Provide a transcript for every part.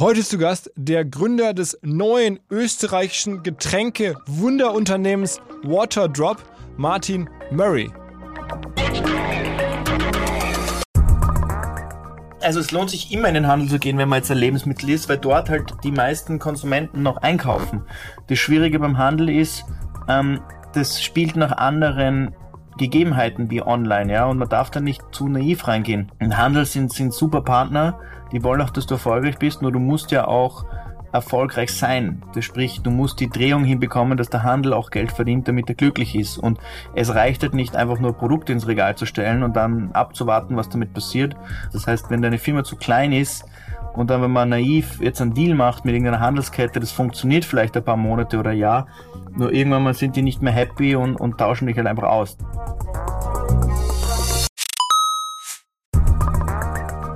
Heute zu Gast der Gründer des neuen österreichischen Getränke-Wunderunternehmens Waterdrop, Martin Murray. Also es lohnt sich immer in den Handel zu gehen, wenn man jetzt ein Lebensmittel isst, weil dort halt die meisten Konsumenten noch einkaufen. Das Schwierige beim Handel ist, ähm, das spielt nach anderen Gegebenheiten wie online, ja, und man darf da nicht zu naiv reingehen. Im Handel sind, sind super Partner, die wollen auch, dass du erfolgreich bist, nur du musst ja auch erfolgreich sein. Das spricht, du musst die Drehung hinbekommen, dass der Handel auch Geld verdient, damit er glücklich ist. Und es reicht halt nicht einfach nur Produkte ins Regal zu stellen und dann abzuwarten, was damit passiert. Das heißt, wenn deine Firma zu klein ist, und dann, wenn man naiv jetzt einen Deal macht mit irgendeiner Handelskette, das funktioniert vielleicht ein paar Monate oder ein Jahr, nur irgendwann mal sind die nicht mehr happy und, und tauschen dich halt einfach aus.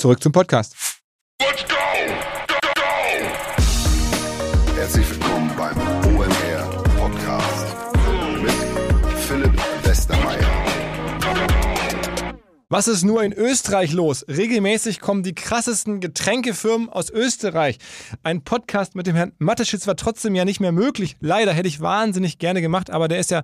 Zurück zum Podcast. Was ist nur in Österreich los? Regelmäßig kommen die krassesten Getränkefirmen aus Österreich. Ein Podcast mit dem Herrn Matteschitz war trotzdem ja nicht mehr möglich. Leider hätte ich wahnsinnig gerne gemacht, aber der ist ja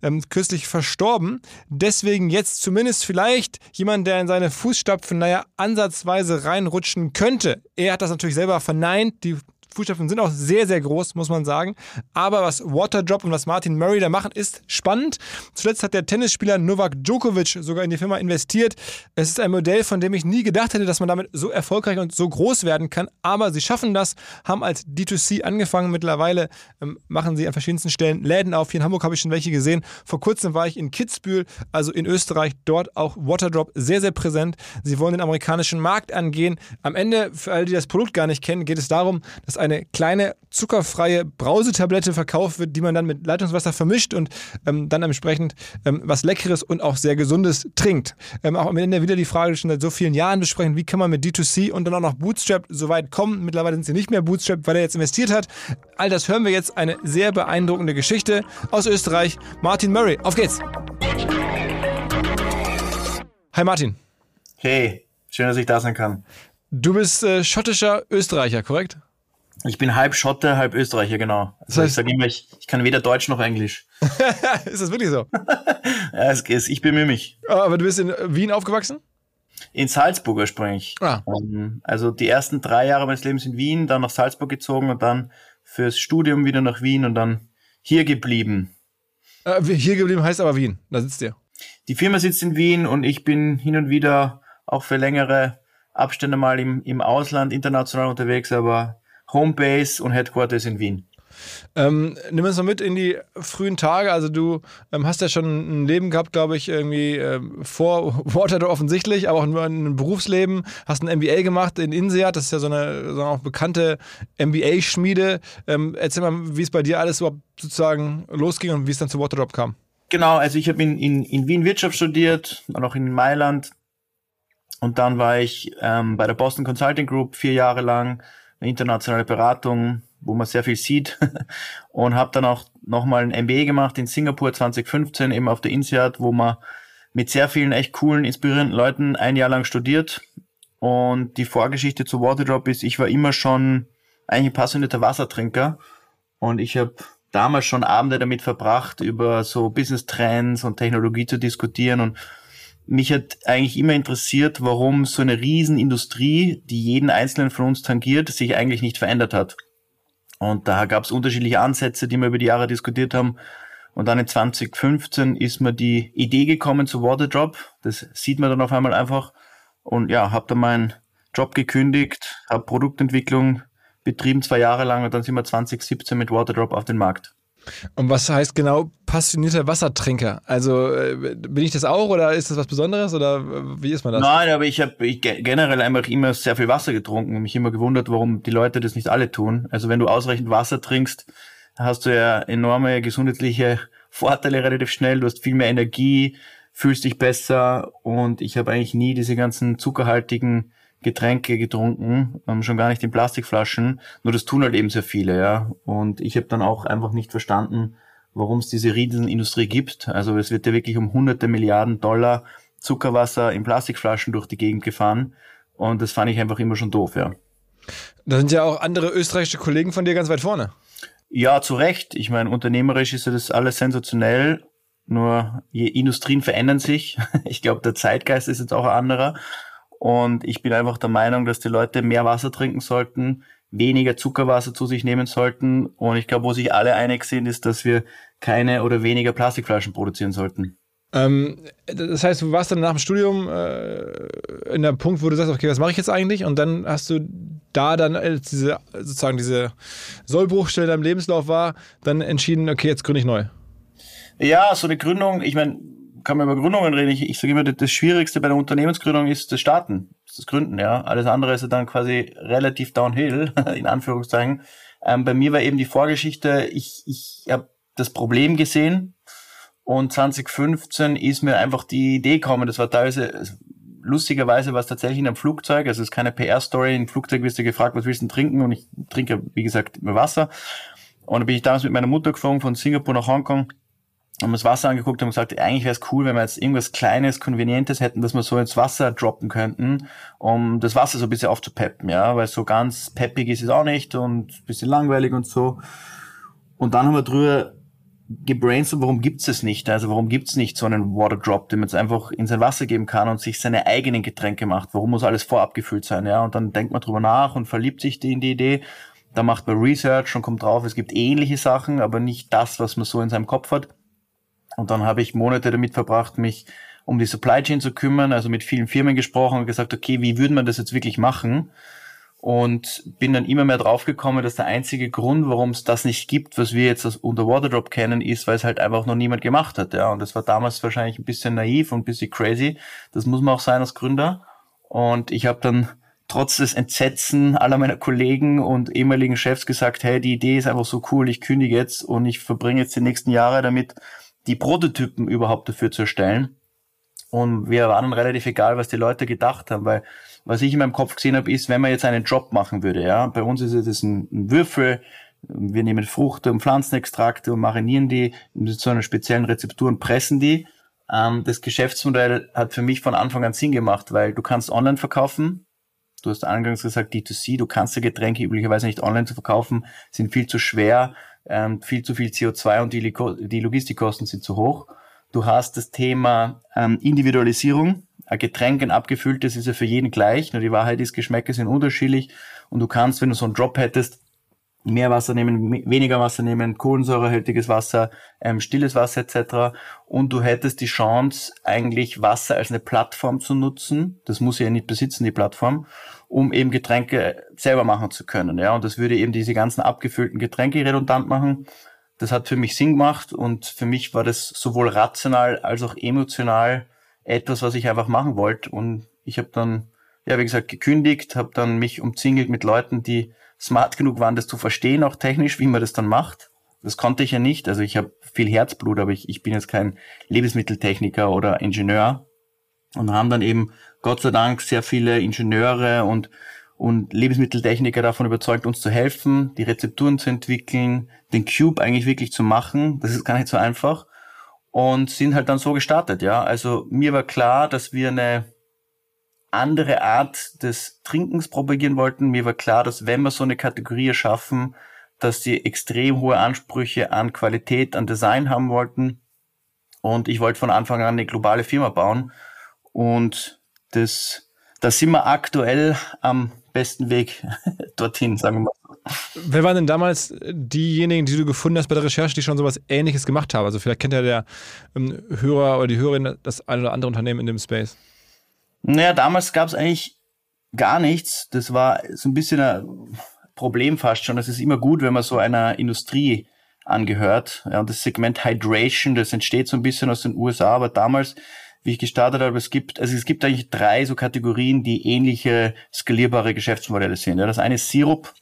ähm, kürzlich verstorben. Deswegen jetzt zumindest vielleicht jemand, der in seine Fußstapfen, naja, ansatzweise reinrutschen könnte. Er hat das natürlich selber verneint. Die Fußstapfen sind auch sehr, sehr groß, muss man sagen. Aber was Waterdrop und was Martin Murray da machen, ist spannend. Zuletzt hat der Tennisspieler Novak Djokovic sogar in die Firma investiert. Es ist ein Modell, von dem ich nie gedacht hätte, dass man damit so erfolgreich und so groß werden kann. Aber sie schaffen das, haben als D2C angefangen. Mittlerweile ähm, machen sie an verschiedensten Stellen Läden auf. Hier in Hamburg habe ich schon welche gesehen. Vor kurzem war ich in Kitzbühel, also in Österreich, dort auch Waterdrop sehr, sehr präsent. Sie wollen den amerikanischen Markt angehen. Am Ende, für alle, die das Produkt gar nicht kennen, geht es darum, dass eine kleine zuckerfreie Brausetablette verkauft wird, die man dann mit Leitungswasser vermischt und ähm, dann entsprechend ähm, was Leckeres und auch sehr Gesundes trinkt. Ähm, auch am Ende wieder die Frage, die schon seit so vielen Jahren besprechen, wie kann man mit D2C und dann auch noch Bootstrap so weit kommen. Mittlerweile sind sie nicht mehr Bootstrap, weil er jetzt investiert hat. All das hören wir jetzt. Eine sehr beeindruckende Geschichte aus Österreich. Martin Murray, auf geht's! Hi Martin. Hey, schön, dass ich da sein kann. Du bist äh, schottischer Österreicher, korrekt? Ich bin halb Schotte, halb Österreicher, genau. Also das heißt, ich sage immer, ich, ich, kann weder Deutsch noch Englisch. ist das wirklich so? ja, es, es, ich bemühe mich. Aber du bist in Wien aufgewachsen? In Salzburg ursprünglich. Ah. Ähm, also die ersten drei Jahre meines Lebens in Wien, dann nach Salzburg gezogen und dann fürs Studium wieder nach Wien und dann hier geblieben. Äh, hier geblieben heißt aber Wien, da sitzt ihr. Die Firma sitzt in Wien und ich bin hin und wieder auch für längere Abstände mal im, im Ausland international unterwegs, aber Homebase und Headquarters in Wien. Ähm, nimm uns mal mit in die frühen Tage. Also du ähm, hast ja schon ein Leben gehabt, glaube ich, irgendwie ähm, vor Water offensichtlich, aber auch nur ein Berufsleben. Hast ein MBA gemacht in INSEAD, das ist ja so eine, so eine auch bekannte MBA-Schmiede. Ähm, erzähl mal, wie es bei dir alles überhaupt sozusagen losging und wie es dann zu Waterdrop kam. Genau, also ich habe in, in, in Wien Wirtschaft studiert, und auch in Mailand. Und dann war ich ähm, bei der Boston Consulting Group vier Jahre lang internationale Beratung, wo man sehr viel sieht. Und habe dann auch nochmal ein MBA gemacht in Singapur 2015, eben auf der INSEAD, wo man mit sehr vielen echt coolen, inspirierenden Leuten ein Jahr lang studiert. Und die Vorgeschichte zu Waterdrop ist, ich war immer schon eigentlich ein passionierter Wassertrinker. Und ich habe damals schon Abende damit verbracht, über so Business Trends und Technologie zu diskutieren. Und mich hat eigentlich immer interessiert, warum so eine Riesenindustrie, die jeden einzelnen von uns tangiert, sich eigentlich nicht verändert hat. Und da gab es unterschiedliche Ansätze, die wir über die Jahre diskutiert haben. Und dann in 2015 ist mir die Idee gekommen zu Waterdrop. Das sieht man dann auf einmal einfach. Und ja, habe dann meinen Job gekündigt, habe Produktentwicklung betrieben zwei Jahre lang und dann sind wir 2017 mit Waterdrop auf den Markt. Und was heißt genau passionierter Wassertrinker? Also äh, bin ich das auch oder ist das was Besonderes oder äh, wie ist man das? Nein, aber ich habe generell einfach immer sehr viel Wasser getrunken und mich immer gewundert, warum die Leute das nicht alle tun. Also wenn du ausreichend Wasser trinkst, hast du ja enorme gesundheitliche Vorteile relativ schnell. Du hast viel mehr Energie, fühlst dich besser und ich habe eigentlich nie diese ganzen zuckerhaltigen Getränke getrunken, ähm, schon gar nicht in Plastikflaschen. Nur das tun halt eben sehr viele, ja. Und ich habe dann auch einfach nicht verstanden, warum es diese Riesenindustrie gibt. Also es wird ja wirklich um hunderte Milliarden Dollar Zuckerwasser in Plastikflaschen durch die Gegend gefahren. Und das fand ich einfach immer schon doof, ja. Da sind ja auch andere österreichische Kollegen von dir ganz weit vorne. Ja, zu Recht. Ich meine, unternehmerisch ist ja das alles sensationell. Nur je Industrien verändern sich. Ich glaube, der Zeitgeist ist jetzt auch ein anderer. Und ich bin einfach der Meinung, dass die Leute mehr Wasser trinken sollten, weniger Zuckerwasser zu sich nehmen sollten. Und ich glaube, wo sich alle einig sind, ist, dass wir keine oder weniger Plastikflaschen produzieren sollten. Ähm, das heißt, du warst dann nach dem Studium äh, in der Punkt, wo du sagst, okay, was mache ich jetzt eigentlich? Und dann hast du da dann, als diese, sozusagen diese Sollbruchstelle in deinem Lebenslauf war, dann entschieden, okay, jetzt gründe ich neu. Ja, so eine Gründung, ich meine, kann man über Gründungen reden. Ich, ich sage immer, das Schwierigste bei der Unternehmensgründung ist das Starten, das Gründen, ja. Alles andere ist dann quasi relativ downhill, in Anführungszeichen. Ähm, bei mir war eben die Vorgeschichte, ich, ich habe das Problem gesehen und 2015 ist mir einfach die Idee gekommen, das war teilweise, lustigerweise war es tatsächlich in einem Flugzeug, also es ist keine PR-Story, im Flugzeug wirst du gefragt, was willst du trinken und ich trinke, wie gesagt, Wasser. Und dann bin ich damals mit meiner Mutter geflogen von Singapur nach Hongkong haben das Wasser angeguckt und gesagt, eigentlich wäre es cool, wenn wir jetzt irgendwas Kleines, Konvenientes hätten, dass wir so ins Wasser droppen könnten, um das Wasser so ein bisschen aufzupeppen, ja, weil so ganz peppig ist es auch nicht und ein bisschen langweilig und so. Und dann haben wir drüber gebrainstormt, warum gibt's es nicht? Also warum gibt's nicht so einen Water Drop, den man jetzt einfach in sein Wasser geben kann und sich seine eigenen Getränke macht? Warum muss alles vorab gefüllt sein? Ja, und dann denkt man drüber nach und verliebt sich in die Idee. Da macht man Research und kommt drauf, es gibt ähnliche Sachen, aber nicht das, was man so in seinem Kopf hat. Und dann habe ich Monate damit verbracht, mich um die Supply Chain zu kümmern, also mit vielen Firmen gesprochen und gesagt, okay, wie würde man das jetzt wirklich machen? Und bin dann immer mehr draufgekommen, dass der einzige Grund, warum es das nicht gibt, was wir jetzt als unter Waterdrop kennen, ist, weil es halt einfach noch niemand gemacht hat. Ja, und das war damals wahrscheinlich ein bisschen naiv und ein bisschen crazy. Das muss man auch sein als Gründer. Und ich habe dann trotz des Entsetzen aller meiner Kollegen und ehemaligen Chefs gesagt, hey, die Idee ist einfach so cool, ich kündige jetzt und ich verbringe jetzt die nächsten Jahre damit, die Prototypen überhaupt dafür zu erstellen. Und wir waren relativ egal, was die Leute gedacht haben, weil was ich in meinem Kopf gesehen habe, ist, wenn man jetzt einen Job machen würde, ja, bei uns ist es ein, Würfel, wir nehmen Frucht- und Pflanzenextrakte und marinieren die so einer speziellen Rezeptur und pressen die. Ähm, das Geschäftsmodell hat für mich von Anfang an Sinn gemacht, weil du kannst online verkaufen. Du hast angangs gesagt D2C, du kannst ja Getränke üblicherweise nicht online zu verkaufen, sind viel zu schwer ähm, viel zu viel CO2 und die, die Logistikkosten sind zu hoch. Du hast das Thema ähm, Individualisierung. Ein Getränk, ein abgefülltes, ist ja für jeden gleich. Nur die Wahrheit ist, Geschmäcke sind unterschiedlich. Und du kannst, wenn du so einen Drop hättest, mehr Wasser nehmen, weniger Wasser nehmen, kohlensäurehaltiges Wasser, ähm, stilles Wasser etc. Und du hättest die Chance, eigentlich Wasser als eine Plattform zu nutzen. Das muss ja nicht besitzen, die Plattform um eben Getränke selber machen zu können. Ja, und das würde eben diese ganzen abgefüllten Getränke redundant machen. Das hat für mich Sinn gemacht und für mich war das sowohl rational als auch emotional etwas, was ich einfach machen wollte. Und ich habe dann, ja, wie gesagt, gekündigt, habe dann mich umzingelt mit Leuten, die smart genug waren, das zu verstehen, auch technisch, wie man das dann macht. Das konnte ich ja nicht. Also ich habe viel Herzblut, aber ich, ich bin jetzt kein Lebensmitteltechniker oder Ingenieur. Und haben dann eben Gott sei Dank sehr viele Ingenieure und und Lebensmitteltechniker davon überzeugt, uns zu helfen, die Rezepturen zu entwickeln, den Cube eigentlich wirklich zu machen. Das ist gar nicht so einfach. Und sind halt dann so gestartet, ja. Also mir war klar, dass wir eine andere Art des Trinkens propagieren wollten. Mir war klar, dass wenn wir so eine Kategorie erschaffen, dass die extrem hohe Ansprüche an Qualität, an Design haben wollten. Und ich wollte von Anfang an eine globale Firma bauen. Und das, da sind wir aktuell am besten Weg dorthin, sagen wir mal. Wer waren denn damals diejenigen, die du gefunden hast bei der Recherche, die schon sowas Ähnliches gemacht haben? Also vielleicht kennt ja der ähm, Hörer oder die Hörerin das ein oder andere Unternehmen in dem Space. Naja, damals gab es eigentlich gar nichts. Das war so ein bisschen ein Problem fast schon. Es ist immer gut, wenn man so einer Industrie angehört. Ja, und das Segment Hydration, das entsteht so ein bisschen aus den USA, aber damals wie ich gestartet habe, es gibt, also es gibt eigentlich drei so Kategorien, die ähnliche skalierbare Geschäftsmodelle sind. Ja, das eine ist Sirup,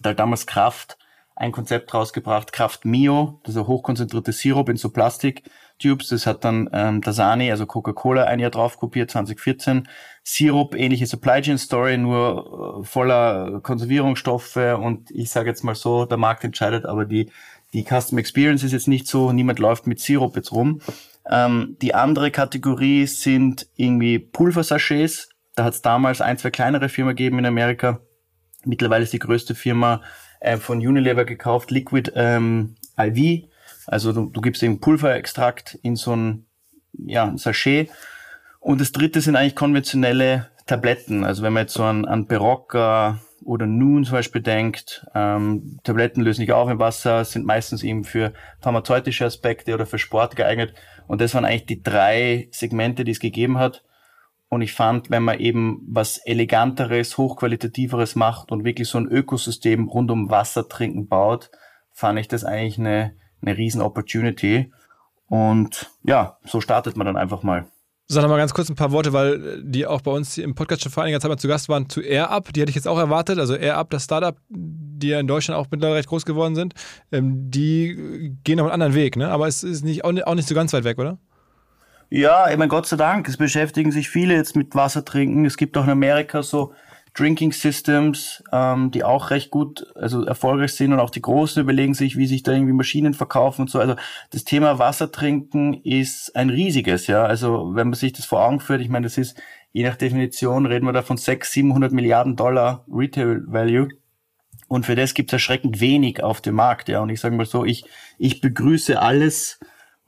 da hat damals Kraft ein Konzept rausgebracht, Kraft Mio, das ist ein hochkonzentriertes Sirup in so Plastiktubes. Das hat dann ähm, Dasani, also Coca-Cola, ein Jahr drauf kopiert, 2014. Sirup, ähnliche Supply Chain Story, nur äh, voller Konservierungsstoffe und ich sage jetzt mal so, der Markt entscheidet, aber die, die Custom Experience ist jetzt nicht so, niemand läuft mit Sirup jetzt rum. Ähm, die andere Kategorie sind irgendwie Pulversachets. Da hat es damals ein, zwei kleinere Firmen gegeben in Amerika. Mittlerweile ist die größte Firma äh, von Unilever gekauft, Liquid ähm, IV. Also du, du gibst eben Pulverextrakt in so ein, ja, ein Sachet. Und das dritte sind eigentlich konventionelle Tabletten. Also wenn man jetzt so an, an Berocca oder Nun zum Beispiel denkt, ähm, Tabletten lösen nicht auf im Wasser, sind meistens eben für pharmazeutische Aspekte oder für Sport geeignet. Und das waren eigentlich die drei Segmente, die es gegeben hat. Und ich fand, wenn man eben was eleganteres, hochqualitativeres macht und wirklich so ein Ökosystem rund um Wasser trinken baut, fand ich das eigentlich eine, eine riesen Opportunity. Und ja, so startet man dann einfach mal. Sag noch mal ganz kurz ein paar Worte, weil die auch bei uns im Podcast schon vor einiger Zeit mal zu Gast waren, zu AirUp. Die hätte ich jetzt auch erwartet. Also AirUp, das Startup, die ja in Deutschland auch mittlerweile recht groß geworden sind, ähm, die gehen auf einen anderen Weg, ne? Aber es ist nicht, auch nicht so ganz weit weg, oder? Ja, ich meine, Gott sei Dank, es beschäftigen sich viele jetzt mit Wasser trinken. Es gibt auch in Amerika so Drinking Systems, ähm, die auch recht gut, also erfolgreich sind und auch die Großen überlegen sich, wie sich da irgendwie Maschinen verkaufen und so. Also das Thema Wasser trinken ist ein riesiges, ja. Also wenn man sich das vor Augen führt, ich meine, das ist je nach Definition reden wir da von 600, 700 Milliarden Dollar Retail Value. Und für das gibt es erschreckend wenig auf dem Markt, ja. Und ich sage mal so, ich, ich begrüße alles,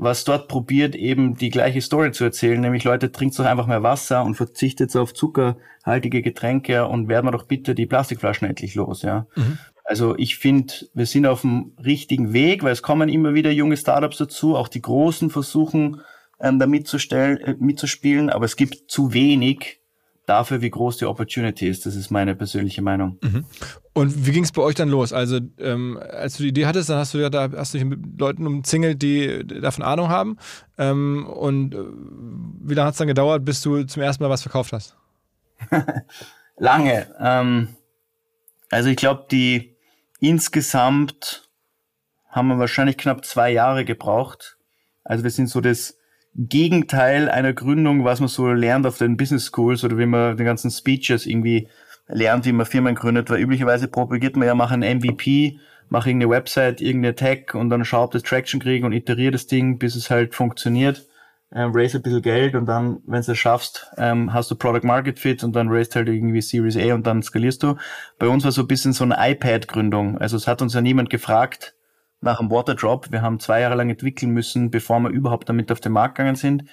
was dort probiert, eben die gleiche Story zu erzählen, nämlich Leute, trinkt doch einfach mehr Wasser und verzichtet auf zuckerhaltige Getränke und werden wir doch bitte die Plastikflaschen endlich los, ja. Mhm. Also ich finde, wir sind auf dem richtigen Weg, weil es kommen immer wieder junge Startups dazu, auch die Großen versuchen, ähm, da mitzustellen, äh, mitzuspielen, aber es gibt zu wenig dafür, wie groß die Opportunity ist. Das ist meine persönliche Meinung. Mhm. Und wie ging es bei euch dann los? Also, ähm, als du die Idee hattest, dann hast du da hast du dich mit Leuten umzingelt, die davon Ahnung haben. Ähm, und äh, wie lange hat es dann gedauert, bis du zum ersten Mal was verkauft hast? Lange. Ähm, also ich glaube, die insgesamt haben wir wahrscheinlich knapp zwei Jahre gebraucht. Also wir sind so das Gegenteil einer Gründung, was man so lernt auf den Business Schools oder wie man den ganzen Speeches irgendwie lernt, wie man Firmen gründet, weil üblicherweise propagiert man ja, mach ein MVP, mach irgendeine Website, irgendeine Tag und dann schau, ob das Traction kriegen und iteriere das Ding, bis es halt funktioniert. Ähm, raise ein bisschen Geld und dann, wenn du es schaffst, ähm, hast du Product Market Fit und dann raised halt irgendwie Series A und dann skalierst du. Bei uns war so ein bisschen so eine iPad-Gründung. Also es hat uns ja niemand gefragt, nach dem Waterdrop. Wir haben zwei Jahre lang entwickeln müssen, bevor wir überhaupt damit auf den Markt gegangen sind.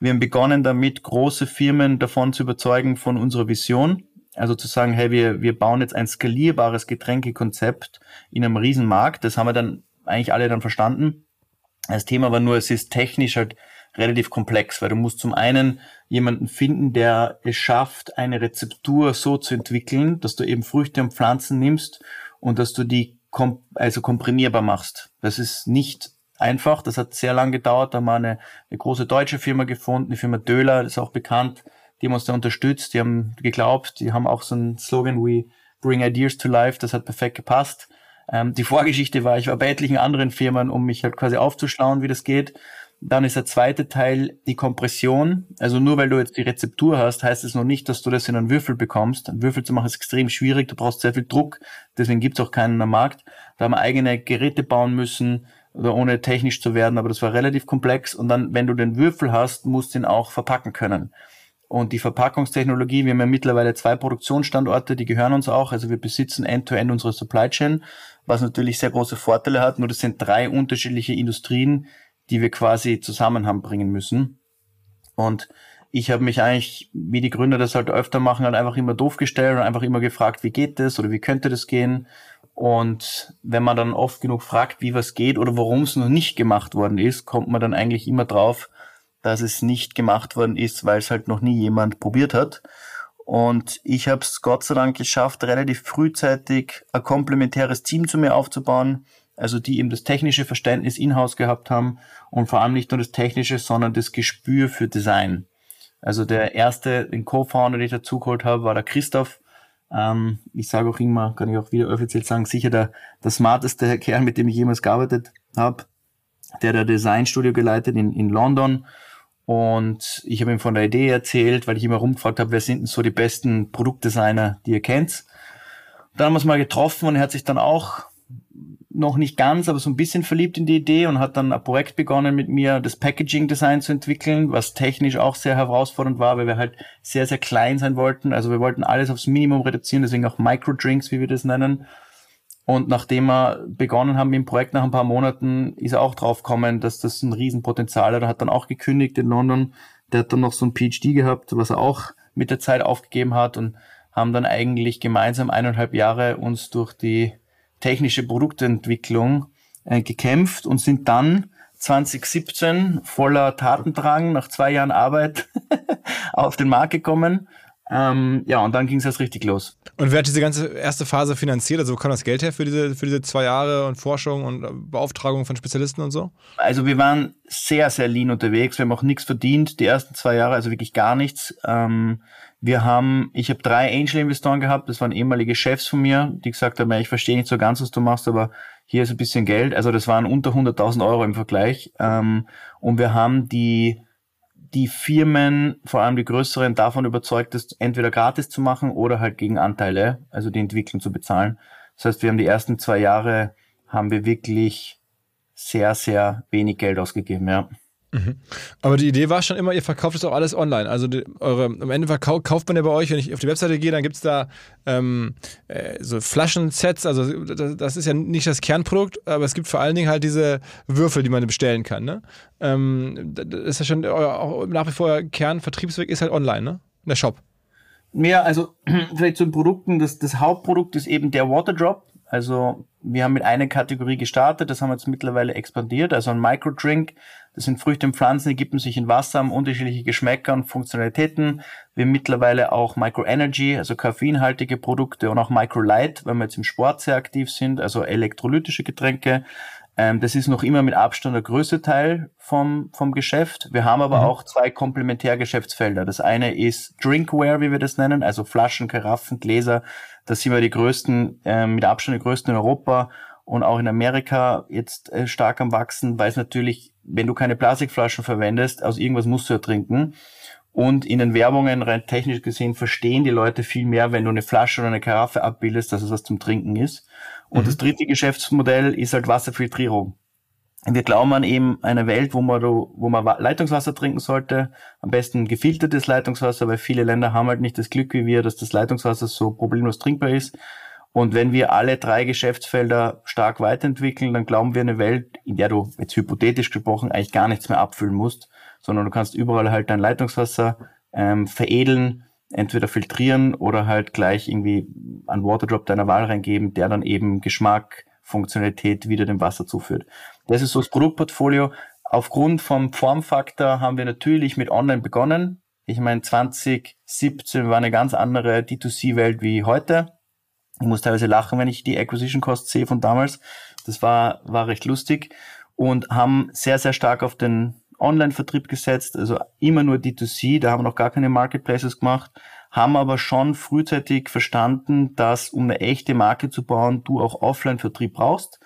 Wir haben begonnen damit, große Firmen davon zu überzeugen von unserer Vision. Also zu sagen, hey, wir, wir bauen jetzt ein skalierbares Getränkekonzept in einem Riesenmarkt. Das haben wir dann eigentlich alle dann verstanden. Das Thema war nur, es ist technisch halt relativ komplex, weil du musst zum einen jemanden finden, der es schafft, eine Rezeptur so zu entwickeln, dass du eben Früchte und Pflanzen nimmst und dass du die kom also komprimierbar machst. Das ist nicht einfach. Das hat sehr lange gedauert. Da haben wir eine, eine große deutsche Firma gefunden, die Firma Döhler, das ist auch bekannt. Die haben uns da unterstützt. Die haben geglaubt. Die haben auch so einen Slogan wie Bring Ideas to Life. Das hat perfekt gepasst. Ähm, die Vorgeschichte war, ich war bei etlichen anderen Firmen, um mich halt quasi aufzuschlauen, wie das geht. Dann ist der zweite Teil die Kompression. Also nur weil du jetzt die Rezeptur hast, heißt es noch nicht, dass du das in einen Würfel bekommst. Einen Würfel zu machen ist extrem schwierig. Du brauchst sehr viel Druck. Deswegen gibt es auch keinen am Markt. Da haben wir eigene Geräte bauen müssen oder ohne technisch zu werden. Aber das war relativ komplex. Und dann, wenn du den Würfel hast, musst du ihn auch verpacken können. Und die Verpackungstechnologie, wir haben ja mittlerweile zwei Produktionsstandorte, die gehören uns auch. Also wir besitzen end-to-end -End unsere Supply Chain, was natürlich sehr große Vorteile hat. Nur das sind drei unterschiedliche Industrien, die wir quasi zusammen haben bringen müssen. Und ich habe mich eigentlich, wie die Gründer das halt öfter machen, halt einfach immer doof gestellt und einfach immer gefragt, wie geht das oder wie könnte das gehen? Und wenn man dann oft genug fragt, wie was geht oder warum es noch nicht gemacht worden ist, kommt man dann eigentlich immer drauf, dass es nicht gemacht worden ist, weil es halt noch nie jemand probiert hat. Und ich habe es Gott sei Dank geschafft, relativ frühzeitig ein komplementäres Team zu mir aufzubauen, also die eben das technische Verständnis in-house gehabt haben und vor allem nicht nur das technische, sondern das Gespür für Design. Also der erste, den Co-Founder, den ich dazugeholt habe, war der Christoph. Ähm, ich sage auch immer, kann ich auch wieder offiziell sagen, sicher der, der smarteste Kerl, mit dem ich jemals gearbeitet habe. Der ein Designstudio geleitet in, in London. Und ich habe ihm von der Idee erzählt, weil ich immer rumgefragt habe, wer sind denn so die besten Produktdesigner, die ihr kennt. Dann haben wir uns mal getroffen und er hat sich dann auch noch nicht ganz, aber so ein bisschen verliebt in die Idee und hat dann ein Projekt begonnen mit mir, das Packaging Design zu entwickeln, was technisch auch sehr herausfordernd war, weil wir halt sehr, sehr klein sein wollten. Also wir wollten alles aufs Minimum reduzieren, deswegen auch Microdrinks, wie wir das nennen. Und nachdem wir begonnen haben mit dem Projekt nach ein paar Monaten, ist er auch drauf gekommen, dass das ein Riesenpotenzial hat. Er hat dann auch gekündigt in London. Der hat dann noch so ein PhD gehabt, was er auch mit der Zeit aufgegeben hat und haben dann eigentlich gemeinsam eineinhalb Jahre uns durch die technische Produktentwicklung äh, gekämpft und sind dann 2017 voller Tatendrang nach zwei Jahren Arbeit auf den Markt gekommen. Ähm, ja, und dann ging es erst richtig los. Und wer hat diese ganze erste Phase finanziert? Also wo kam das Geld her für diese, für diese zwei Jahre und Forschung und Beauftragung von Spezialisten und so? Also wir waren sehr, sehr lean unterwegs. Wir haben auch nichts verdient, die ersten zwei Jahre, also wirklich gar nichts. Ähm, wir haben, ich habe drei Angel-Investoren gehabt, das waren ehemalige Chefs von mir, die gesagt haben, ich verstehe nicht so ganz, was du machst, aber hier ist ein bisschen Geld. Also das waren unter 100.000 Euro im Vergleich. Ähm, und wir haben die, die Firmen, vor allem die größeren, davon überzeugt, das entweder gratis zu machen oder halt gegen Anteile, also die Entwicklung zu bezahlen. Das heißt, wir haben die ersten zwei Jahre, haben wir wirklich sehr, sehr wenig Geld ausgegeben, ja. Aber die Idee war schon immer, ihr verkauft es auch alles online. Also die, eure, am Ende verkauft, kauft man ja bei euch, wenn ich auf die Webseite gehe, dann gibt es da ähm, äh, so Flaschensets. Also das, das, ist ja nicht das Kernprodukt, aber es gibt vor allen Dingen halt diese Würfel, die man bestellen kann. Ne? Ähm, das ist ja schon euer, auch nach wie vor euer Kernvertriebsweg ist halt online, ne? In der Shop. Ja, also vielleicht zu den Produkten. Das, das Hauptprodukt ist eben der Waterdrop. Also wir haben mit einer Kategorie gestartet, das haben wir jetzt mittlerweile expandiert, also ein Microdrink. Das sind Früchte und Pflanzen, die geben sich in Wasser, haben unterschiedliche Geschmäcker und Funktionalitäten. Wir haben mittlerweile auch Microenergy, also koffeinhaltige Produkte und auch Microlight, weil wir jetzt im Sport sehr aktiv sind, also elektrolytische Getränke. Ähm, das ist noch immer mit Abstand der größte Teil vom, vom Geschäft. Wir haben aber mhm. auch zwei Komplementärgeschäftsfelder. Das eine ist Drinkware, wie wir das nennen, also Flaschen, Karaffen, Gläser. Das sind wir die größten, äh, mit Abstand die größten in Europa und auch in Amerika jetzt äh, stark am wachsen, weil es natürlich, wenn du keine Plastikflaschen verwendest, aus irgendwas musst du ja trinken. Und in den Werbungen rein technisch gesehen verstehen die Leute viel mehr, wenn du eine Flasche oder eine Karaffe abbildest, dass es was zum Trinken ist. Und mhm. das dritte Geschäftsmodell ist halt Wasserfiltrierung. Wir glauben an eben eine Welt, wo man, wo man Leitungswasser trinken sollte. Am besten gefiltertes Leitungswasser, weil viele Länder haben halt nicht das Glück wie wir, dass das Leitungswasser so problemlos trinkbar ist. Und wenn wir alle drei Geschäftsfelder stark weiterentwickeln, dann glauben wir eine Welt, in der du jetzt hypothetisch gesprochen eigentlich gar nichts mehr abfüllen musst, sondern du kannst überall halt dein Leitungswasser ähm, veredeln, entweder filtrieren oder halt gleich irgendwie einen Waterdrop deiner Wahl reingeben, der dann eben Geschmack, Funktionalität wieder dem Wasser zuführt. Das ist so das Produktportfolio. Aufgrund vom Formfaktor haben wir natürlich mit Online begonnen. Ich meine, 2017 war eine ganz andere D2C-Welt wie heute. Ich muss teilweise lachen, wenn ich die Acquisition Cost sehe von damals. Das war, war recht lustig und haben sehr, sehr stark auf den Online-Vertrieb gesetzt, also immer nur D2C, da haben wir noch gar keine Marketplaces gemacht, haben aber schon frühzeitig verstanden, dass um eine echte Marke zu bauen, du auch Offline-Vertrieb brauchst.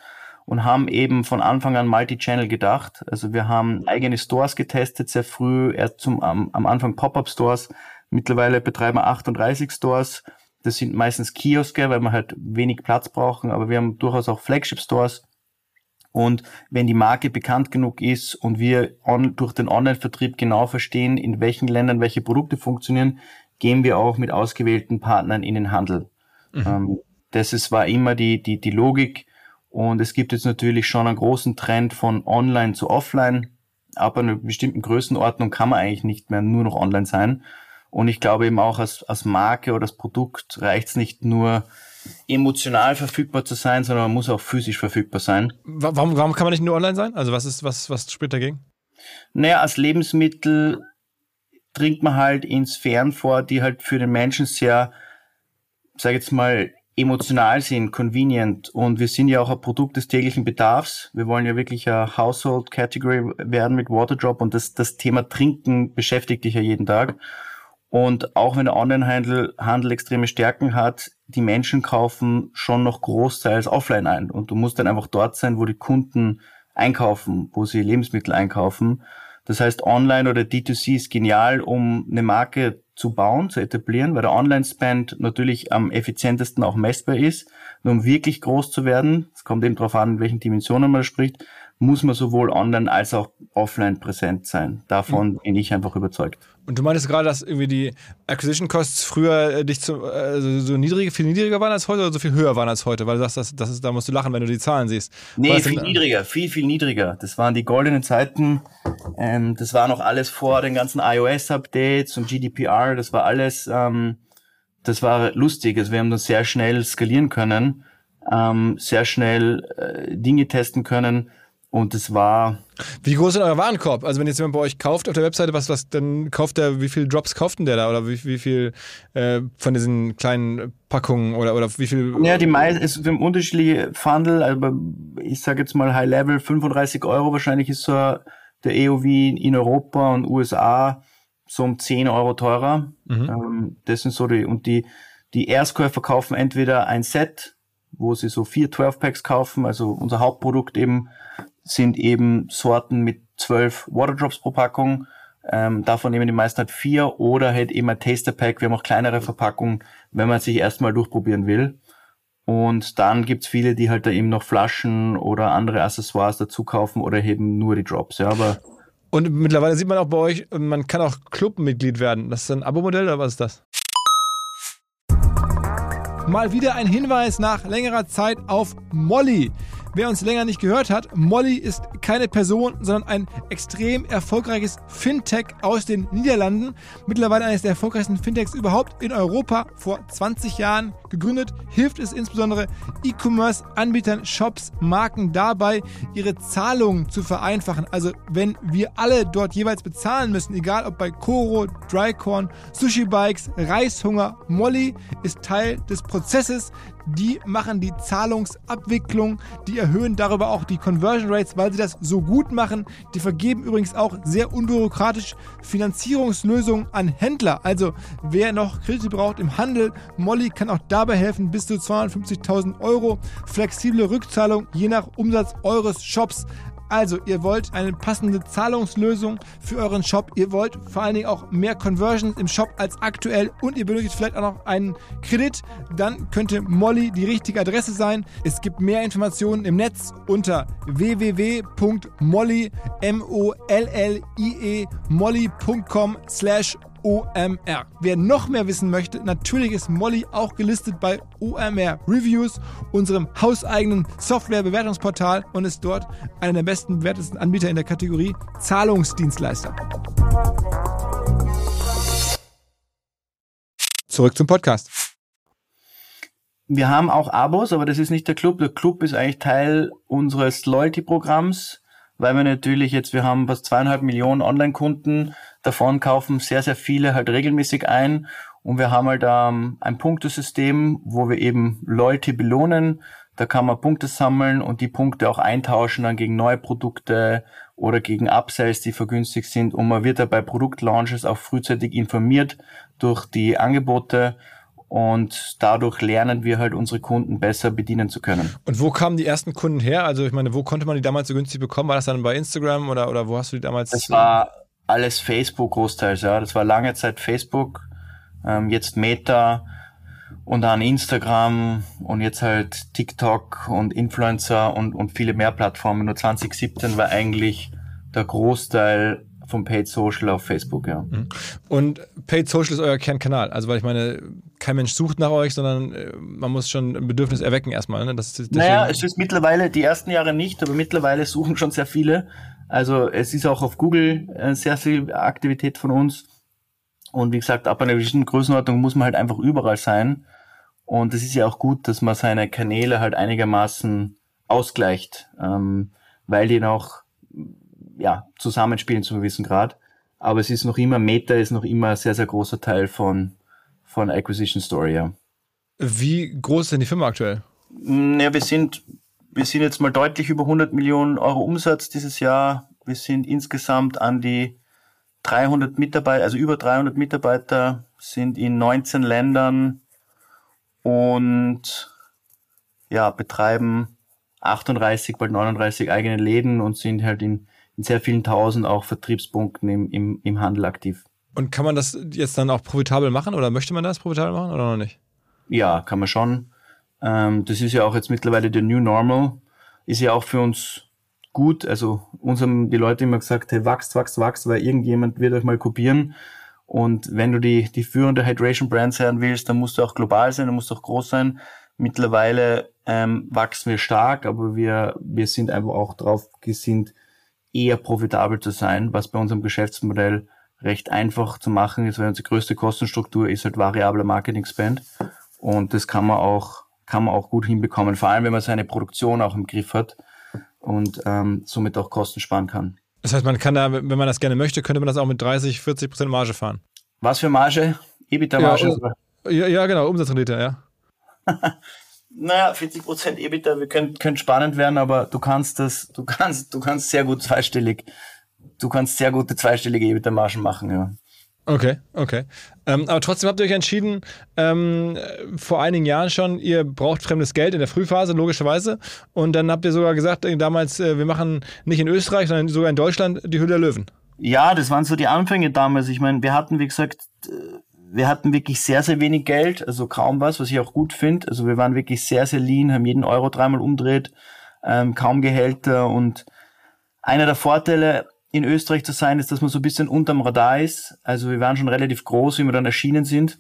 und haben eben von Anfang an Multi-Channel gedacht. Also wir haben eigene Stores getestet, sehr früh, erst zum, am, am Anfang Pop-Up-Stores. Mittlerweile betreiben wir 38 Stores. Das sind meistens Kioske, weil wir halt wenig Platz brauchen, aber wir haben durchaus auch Flagship-Stores. Und wenn die Marke bekannt genug ist und wir on, durch den Online-Vertrieb genau verstehen, in welchen Ländern welche Produkte funktionieren, gehen wir auch mit ausgewählten Partnern in den Handel. Mhm. Ähm, das ist, war immer die, die, die Logik. Und es gibt jetzt natürlich schon einen großen Trend von Online zu Offline. Ab einer bestimmten Größenordnung kann man eigentlich nicht mehr nur noch online sein. Und ich glaube eben auch als, als Marke oder als Produkt reicht es nicht nur emotional verfügbar zu sein, sondern man muss auch physisch verfügbar sein. Warum, warum kann man nicht nur online sein? Also was ist, was, was spricht dagegen? Naja, als Lebensmittel dringt man halt in Sphären vor, die halt für den Menschen sehr, sag jetzt mal, emotional sind, convenient. Und wir sind ja auch ein Produkt des täglichen Bedarfs. Wir wollen ja wirklich ein Household Category werden mit Waterdrop und das, das Thema Trinken beschäftigt dich ja jeden Tag. Und auch wenn der Onlinehandel Handel extreme Stärken hat, die Menschen kaufen schon noch großteils offline ein. Und du musst dann einfach dort sein, wo die Kunden einkaufen, wo sie Lebensmittel einkaufen. Das heißt, online oder D2C ist genial, um eine Marke zu bauen, zu etablieren, weil der Online-Spend natürlich am effizientesten auch messbar ist. Nur um wirklich groß zu werden, es kommt eben darauf an, in welchen Dimensionen man spricht, muss man sowohl online als auch offline präsent sein. Davon mhm. bin ich einfach überzeugt. Und du meintest gerade, dass irgendwie die Acquisition Costs früher äh, dich zu, äh, so niedriger, viel niedriger waren als heute oder so viel höher waren als heute? Weil du sagst, das, das ist, da musst du lachen, wenn du die Zahlen siehst. Nee, viel denn, niedriger, viel, viel niedriger. Das waren die goldenen Zeiten. Ähm, das war noch alles vor den ganzen iOS-Updates und GDPR. Das war alles, ähm, das war lustig. Also wir haben das sehr schnell skalieren können, ähm, sehr schnell äh, Dinge testen können und es war. Wie groß ist euer Warenkorb? Also wenn jetzt jemand bei euch kauft auf der Webseite, was, was, dann kauft der, wie viel Drops kauft denn der da? Oder wie, wie viel äh, von diesen kleinen Packungen oder, oder wie viel? Ja, die meisten, es haben unterschiedliche Fundel, aber ich sage jetzt mal High Level, 35 Euro wahrscheinlich ist so der EOV in Europa und USA so um 10 Euro teurer. Mhm. Ähm, das sind so die, und die, die Erstkäufer kaufen entweder ein Set, wo sie so vier 12 Packs kaufen, also unser Hauptprodukt eben sind eben Sorten mit zwölf Waterdrops pro Packung. Ähm, davon nehmen die meisten halt vier oder halt eben ein Taster Pack. Wir haben auch kleinere Verpackungen, wenn man sich erstmal durchprobieren will. Und dann gibt's viele, die halt da eben noch Flaschen oder andere Accessoires dazu kaufen oder eben nur die Drops. Ja, aber und mittlerweile sieht man auch bei euch, man kann auch Clubmitglied werden. Das ist ein Abo-Modell oder was ist das? Mal wieder ein Hinweis nach längerer Zeit auf Molly. Wer uns länger nicht gehört hat, Molly ist keine Person, sondern ein extrem erfolgreiches Fintech aus den Niederlanden. Mittlerweile eines der erfolgreichsten Fintechs überhaupt in Europa. Vor 20 Jahren gegründet, hilft es insbesondere E-Commerce-Anbietern, Shops, Marken dabei, ihre Zahlungen zu vereinfachen. Also wenn wir alle dort jeweils bezahlen müssen, egal ob bei Koro, Drycorn, Sushi Bikes, Reishunger, Molly ist Teil des Prozesses, die machen die Zahlungsabwicklung, die erhöhen darüber auch die Conversion Rates, weil sie das so gut machen. Die vergeben übrigens auch sehr unbürokratisch Finanzierungslösungen an Händler. Also wer noch Kredite braucht im Handel, Molly kann auch dabei helfen, bis zu 250.000 Euro. Flexible Rückzahlung je nach Umsatz eures Shops. Also, ihr wollt eine passende Zahlungslösung für euren Shop. Ihr wollt vor allen Dingen auch mehr Conversions im Shop als aktuell und ihr benötigt vielleicht auch noch einen Kredit. Dann könnte Molly die richtige Adresse sein. Es gibt mehr Informationen im Netz unter www.molly, M-O-L-L-I-E, molly.com slash OMR. Wer noch mehr wissen möchte, natürlich ist Molly auch gelistet bei OMR Reviews, unserem hauseigenen Softwarebewertungsportal und ist dort einer der besten bewertesten Anbieter in der Kategorie Zahlungsdienstleister. Zurück zum Podcast. Wir haben auch Abos, aber das ist nicht der Club. Der Club ist eigentlich Teil unseres Loyalty-Programms, weil wir natürlich jetzt, wir haben fast zweieinhalb Millionen Online-Kunden, davon kaufen sehr, sehr viele halt regelmäßig ein und wir haben halt ähm, ein Punktesystem, wo wir eben Leute belohnen. Da kann man Punkte sammeln und die Punkte auch eintauschen dann gegen neue Produkte oder gegen Upsells, die vergünstigt sind. Und man wird da bei Produktlaunches auch frühzeitig informiert durch die Angebote. Und dadurch lernen wir halt unsere Kunden besser bedienen zu können. Und wo kamen die ersten Kunden her? Also ich meine, wo konnte man die damals so günstig bekommen? War das dann bei Instagram oder, oder wo hast du die damals? Das war alles Facebook großteils, ja. Das war lange Zeit Facebook, ähm, jetzt Meta und dann Instagram und jetzt halt TikTok und Influencer und, und viele mehr Plattformen. Nur 2017 war eigentlich der Großteil vom Paid Social auf Facebook, ja. Mhm. Und Paid Social ist euer Kernkanal. Also, weil ich meine, kein Mensch sucht nach euch, sondern äh, man muss schon ein Bedürfnis erwecken erstmal. Ne? Das ist naja, es ist mittlerweile, die ersten Jahre nicht, aber mittlerweile suchen schon sehr viele. Also, es ist auch auf Google äh, sehr viel Aktivität von uns. Und wie gesagt, ab einer bestimmten Größenordnung muss man halt einfach überall sein. Und es ist ja auch gut, dass man seine Kanäle halt einigermaßen ausgleicht, ähm, die dann auch ja, zusammenspielen zu einem gewissen Grad. Aber es ist noch immer, Meta ist noch immer ein sehr, sehr großer Teil von, von Acquisition Story, ja. Wie groß ist denn die Firma aktuell? Ja, wir sind, wir sind jetzt mal deutlich über 100 Millionen Euro Umsatz dieses Jahr. Wir sind insgesamt an die 300 Mitarbeiter, also über 300 Mitarbeiter sind in 19 Ländern und ja, betreiben 38, bald 39 eigene Läden und sind halt in in sehr vielen tausend auch Vertriebspunkten im, im, im Handel aktiv. Und kann man das jetzt dann auch profitabel machen oder möchte man das profitabel machen oder noch nicht? Ja, kann man schon. Ähm, das ist ja auch jetzt mittlerweile der New Normal. Ist ja auch für uns gut. Also uns haben die Leute immer gesagt, hey, wachst, wachst, wachst, weil irgendjemand wird euch mal kopieren. Und wenn du die, die führende Hydration Brand sein willst, dann musst du auch global sein, dann musst du auch groß sein. Mittlerweile ähm, wachsen wir stark, aber wir, wir sind einfach auch drauf gesinnt, eher profitabel zu sein, was bei unserem Geschäftsmodell recht einfach zu machen ist, weil unsere größte Kostenstruktur ist halt variabler Marketing Spend und das kann man auch kann man auch gut hinbekommen, vor allem wenn man seine Produktion auch im Griff hat und ähm, somit auch Kosten sparen kann. Das heißt, man kann da, wenn man das gerne möchte, könnte man das auch mit 30, 40 Prozent Marge fahren. Was für Marge? EBITDA-Marge? Ja, ja, genau, Umsatzrendite, ja. naja, 40 Prozent EBITDA, wir können, können spannend werden, aber du kannst das, du kannst, du kannst sehr gut zweistellig, du kannst sehr gute zweistellige EBITDA-Margen machen, ja. Okay, okay. Ähm, aber trotzdem habt ihr euch entschieden, ähm, vor einigen Jahren schon, ihr braucht fremdes Geld in der Frühphase, logischerweise. Und dann habt ihr sogar gesagt, äh, damals, äh, wir machen nicht in Österreich, sondern sogar in Deutschland die Hülle der Löwen. Ja, das waren so die Anfänge damals. Ich meine, wir hatten, wie gesagt, wir hatten wirklich sehr, sehr wenig Geld, also kaum was, was ich auch gut finde. Also wir waren wirklich sehr, sehr lean, haben jeden Euro dreimal umdreht, ähm, kaum Gehälter und einer der Vorteile in Österreich zu sein, ist, dass man so ein bisschen unterm Radar ist. Also wir waren schon relativ groß, wie wir dann erschienen sind.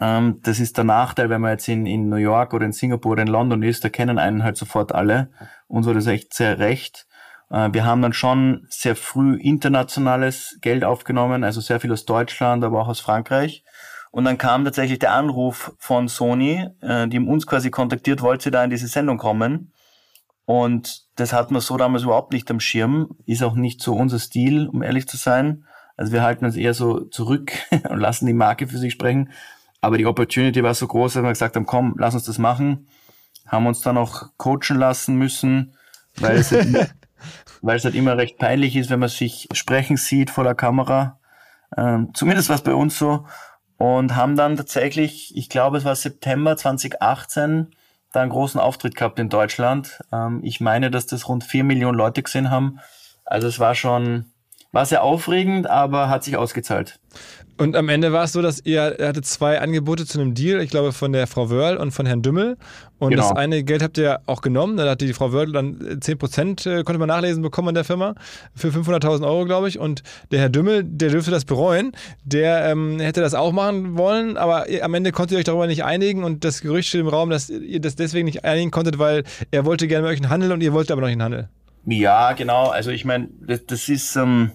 Ähm, das ist der Nachteil, wenn man jetzt in, in New York oder in Singapur oder in London ist, da kennen einen halt sofort alle. Uns war das echt sehr recht. Äh, wir haben dann schon sehr früh internationales Geld aufgenommen, also sehr viel aus Deutschland, aber auch aus Frankreich. Und dann kam tatsächlich der Anruf von Sony, äh, die uns quasi kontaktiert, wollte sie da in diese Sendung kommen. Und das hat man so damals überhaupt nicht am Schirm, ist auch nicht so unser Stil, um ehrlich zu sein. Also wir halten uns eher so zurück und lassen die Marke für sich sprechen. Aber die Opportunity war so groß, dass wir gesagt haben, komm, lass uns das machen. Haben uns dann auch coachen lassen müssen, weil es weil es halt immer recht peinlich ist, wenn man sich sprechen sieht vor der Kamera. Ähm, zumindest war es bei uns so. Und haben dann tatsächlich, ich glaube, es war September 2018, da einen großen Auftritt gehabt in Deutschland. Ähm, ich meine, dass das rund vier Millionen Leute gesehen haben. Also es war schon, war sehr aufregend, aber hat sich ausgezahlt. Und am Ende war es so, dass ihr er hatte zwei Angebote zu einem Deal, ich glaube von der Frau Wörl und von Herrn Dümmel. Und genau. das eine Geld habt ihr auch genommen. Da hatte die Frau Wörl dann 10%, äh, konnte man nachlesen, bekommen an der Firma für 500.000 Euro, glaube ich. Und der Herr Dümmel, der dürfte das bereuen. Der ähm, hätte das auch machen wollen, aber am Ende konntet ihr euch darüber nicht einigen. Und das Gerücht steht im Raum, dass ihr das deswegen nicht einigen konntet, weil er wollte gerne mit euch einen Handel und ihr wolltet aber noch nicht einen Handel. Ja, genau. Also ich meine, das, das ist, ähm,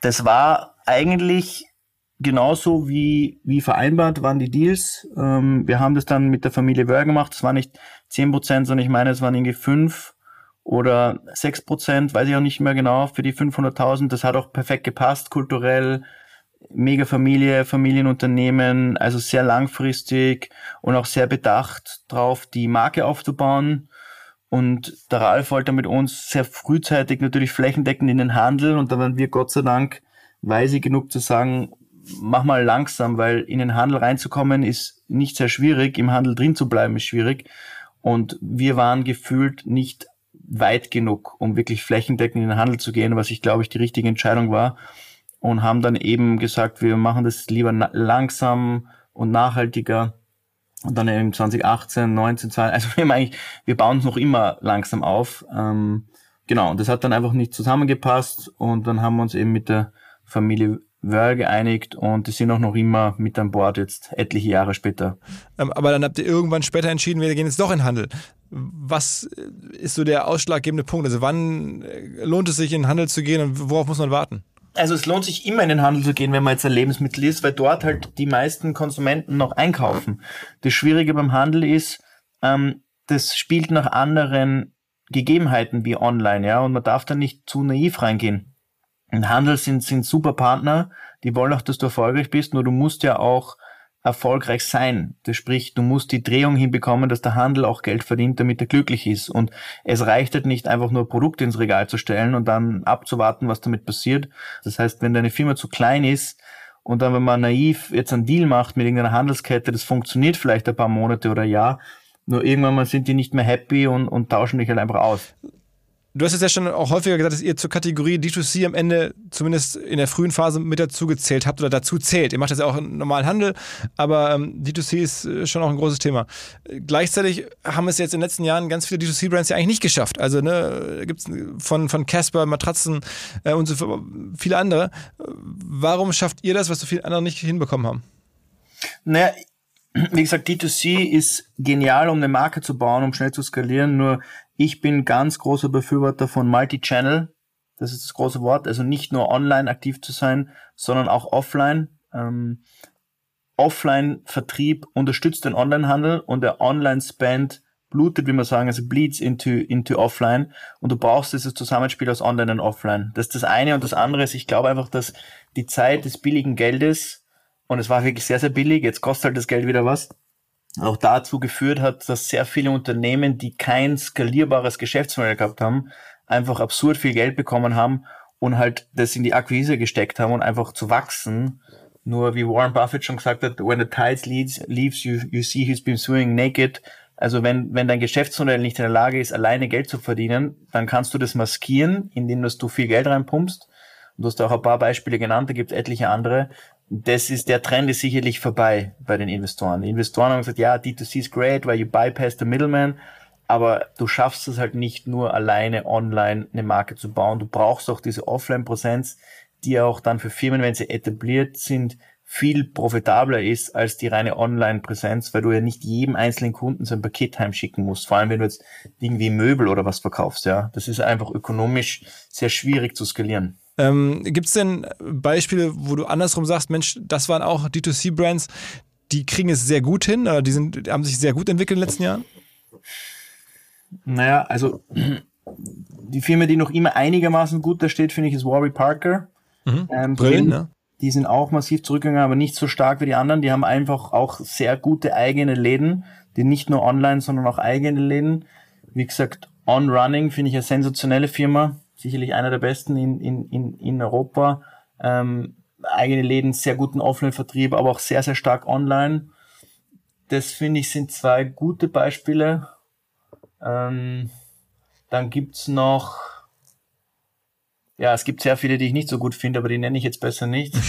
das war eigentlich genauso wie, wie vereinbart waren die Deals. Ähm, wir haben das dann mit der Familie Wörl gemacht. Es war nicht zehn Prozent, sondern ich meine, es waren irgendwie fünf oder sechs Prozent, weiß ich auch nicht mehr genau, für die 500.000. Das hat auch perfekt gepasst, kulturell. Mega Familie, Familienunternehmen, also sehr langfristig und auch sehr bedacht drauf, die Marke aufzubauen. Und der Ralf wollte mit uns sehr frühzeitig natürlich flächendeckend in den Handel und da waren wir Gott sei Dank weise genug zu sagen, mach mal langsam, weil in den Handel reinzukommen ist nicht sehr schwierig, im Handel drin zu bleiben ist schwierig. Und wir waren gefühlt nicht weit genug, um wirklich flächendeckend in den Handel zu gehen, was ich glaube ich die richtige Entscheidung war. Und haben dann eben gesagt, wir machen das lieber langsam und nachhaltiger. Und dann eben 2018, 19, 20, also wir haben eigentlich, wir bauen es noch immer langsam auf. Ähm, genau, und das hat dann einfach nicht zusammengepasst und dann haben wir uns eben mit der Familie Wörl geeinigt und die sind auch noch immer mit an Bord jetzt etliche Jahre später. Ähm, aber dann habt ihr irgendwann später entschieden, wir gehen jetzt doch in Handel. Was ist so der ausschlaggebende Punkt? Also wann äh, lohnt es sich in Handel zu gehen und worauf muss man warten? Also es lohnt sich immer in den Handel zu gehen, wenn man jetzt ein Lebensmittel isst, weil dort halt die meisten Konsumenten noch einkaufen. Das Schwierige beim Handel ist, ähm, das spielt nach anderen Gegebenheiten wie online, ja, und man darf da nicht zu naiv reingehen. Im Handel sind, sind super Partner, die wollen auch, dass du erfolgreich bist, nur du musst ja auch erfolgreich sein. Das spricht, du musst die Drehung hinbekommen, dass der Handel auch Geld verdient, damit er glücklich ist. Und es reicht halt nicht einfach nur Produkte ins Regal zu stellen und dann abzuwarten, was damit passiert. Das heißt, wenn deine Firma zu klein ist und dann, wenn man naiv jetzt einen Deal macht mit irgendeiner Handelskette, das funktioniert vielleicht ein paar Monate oder Jahr, nur irgendwann mal sind die nicht mehr happy und, und tauschen dich halt einfach aus. Du hast es ja schon auch häufiger gesagt, dass ihr zur Kategorie D2C am Ende zumindest in der frühen Phase mit dazu gezählt habt oder dazu zählt. Ihr macht das ja auch im normalen Handel, aber ähm, D2C ist äh, schon auch ein großes Thema. Gleichzeitig haben es jetzt in den letzten Jahren ganz viele D2C-Brands ja eigentlich nicht geschafft. Also ne, gibt es von, von Casper, Matratzen äh, und so viele andere. Warum schafft ihr das, was so viele andere nicht hinbekommen haben? Naja, wie gesagt, D2C ist genial, um eine Marke zu bauen, um schnell zu skalieren. Nur ich bin ganz großer Befürworter von Multi-Channel. Das ist das große Wort. Also nicht nur online aktiv zu sein, sondern auch offline. Ähm, Offline-Vertrieb unterstützt den Online-Handel und der Online-Spend blutet, wie man sagen, also bleeds into, into offline und du brauchst dieses Zusammenspiel aus online und offline. Das ist das eine und das andere ist, ich glaube einfach, dass die Zeit des billigen Geldes und es war wirklich sehr, sehr billig. Jetzt kostet halt das Geld wieder was. Auch dazu geführt hat, dass sehr viele Unternehmen, die kein skalierbares Geschäftsmodell gehabt haben, einfach absurd viel Geld bekommen haben und halt das in die Akquise gesteckt haben und einfach zu wachsen. Nur wie Warren Buffett schon gesagt hat, when the tide leads, leaves, you, you see he's been swimming naked. Also wenn, wenn dein Geschäftsmodell nicht in der Lage ist, alleine Geld zu verdienen, dann kannst du das maskieren, indem dass du viel Geld reinpumpst. Und du hast auch ein paar Beispiele genannt, da gibt es etliche andere das ist, der Trend ist sicherlich vorbei bei den Investoren. Die Investoren haben gesagt, ja, D2C ist great, weil you bypass the middleman, aber du schaffst es halt nicht nur alleine online eine Marke zu bauen. Du brauchst auch diese Offline-Präsenz, die auch dann für Firmen, wenn sie etabliert sind, viel profitabler ist als die reine Online-Präsenz, weil du ja nicht jedem einzelnen Kunden so ein Paket heimschicken musst. Vor allem, wenn du jetzt irgendwie Möbel oder was verkaufst, ja. Das ist einfach ökonomisch sehr schwierig zu skalieren. Ähm, Gibt es denn Beispiele, wo du andersrum sagst, Mensch, das waren auch D2C-Brands, die kriegen es sehr gut hin, oder die, sind, die haben sich sehr gut entwickelt in den letzten Jahren? Naja, also die Firma, die noch immer einigermaßen gut da steht, finde ich, ist Warby Parker. Mhm. Ähm, Brillen, ne? Die sind auch massiv zurückgegangen, aber nicht so stark wie die anderen. Die haben einfach auch sehr gute eigene Läden, die nicht nur online, sondern auch eigene Läden. Wie gesagt, On Running finde ich eine sensationelle Firma sicherlich einer der besten in, in, in, in Europa. Ähm, eigene Läden, sehr guten Offline-Vertrieb, aber auch sehr, sehr stark online. Das finde ich sind zwei gute Beispiele. Ähm, dann gibt's noch, ja, es gibt sehr viele, die ich nicht so gut finde, aber die nenne ich jetzt besser nicht.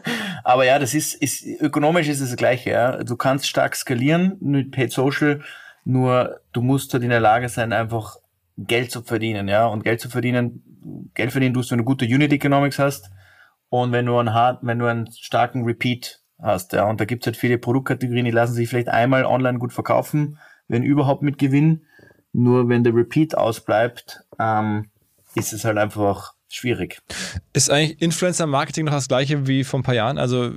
aber ja, das ist, ist ökonomisch ist es das Gleiche. Ja. Du kannst stark skalieren mit Paid Social, nur du musst halt in der Lage sein, einfach Geld zu verdienen, ja. Und Geld zu verdienen, Geld verdienen tust, wenn du gute Unit Economics hast und wenn du einen hart, wenn du einen starken Repeat hast, ja. Und da gibt's halt viele Produktkategorien, die lassen sich vielleicht einmal online gut verkaufen, wenn überhaupt mit Gewinn. Nur wenn der Repeat ausbleibt, ähm, ist es halt einfach schwierig. Ist eigentlich Influencer-Marketing noch das gleiche wie vor ein paar Jahren? Also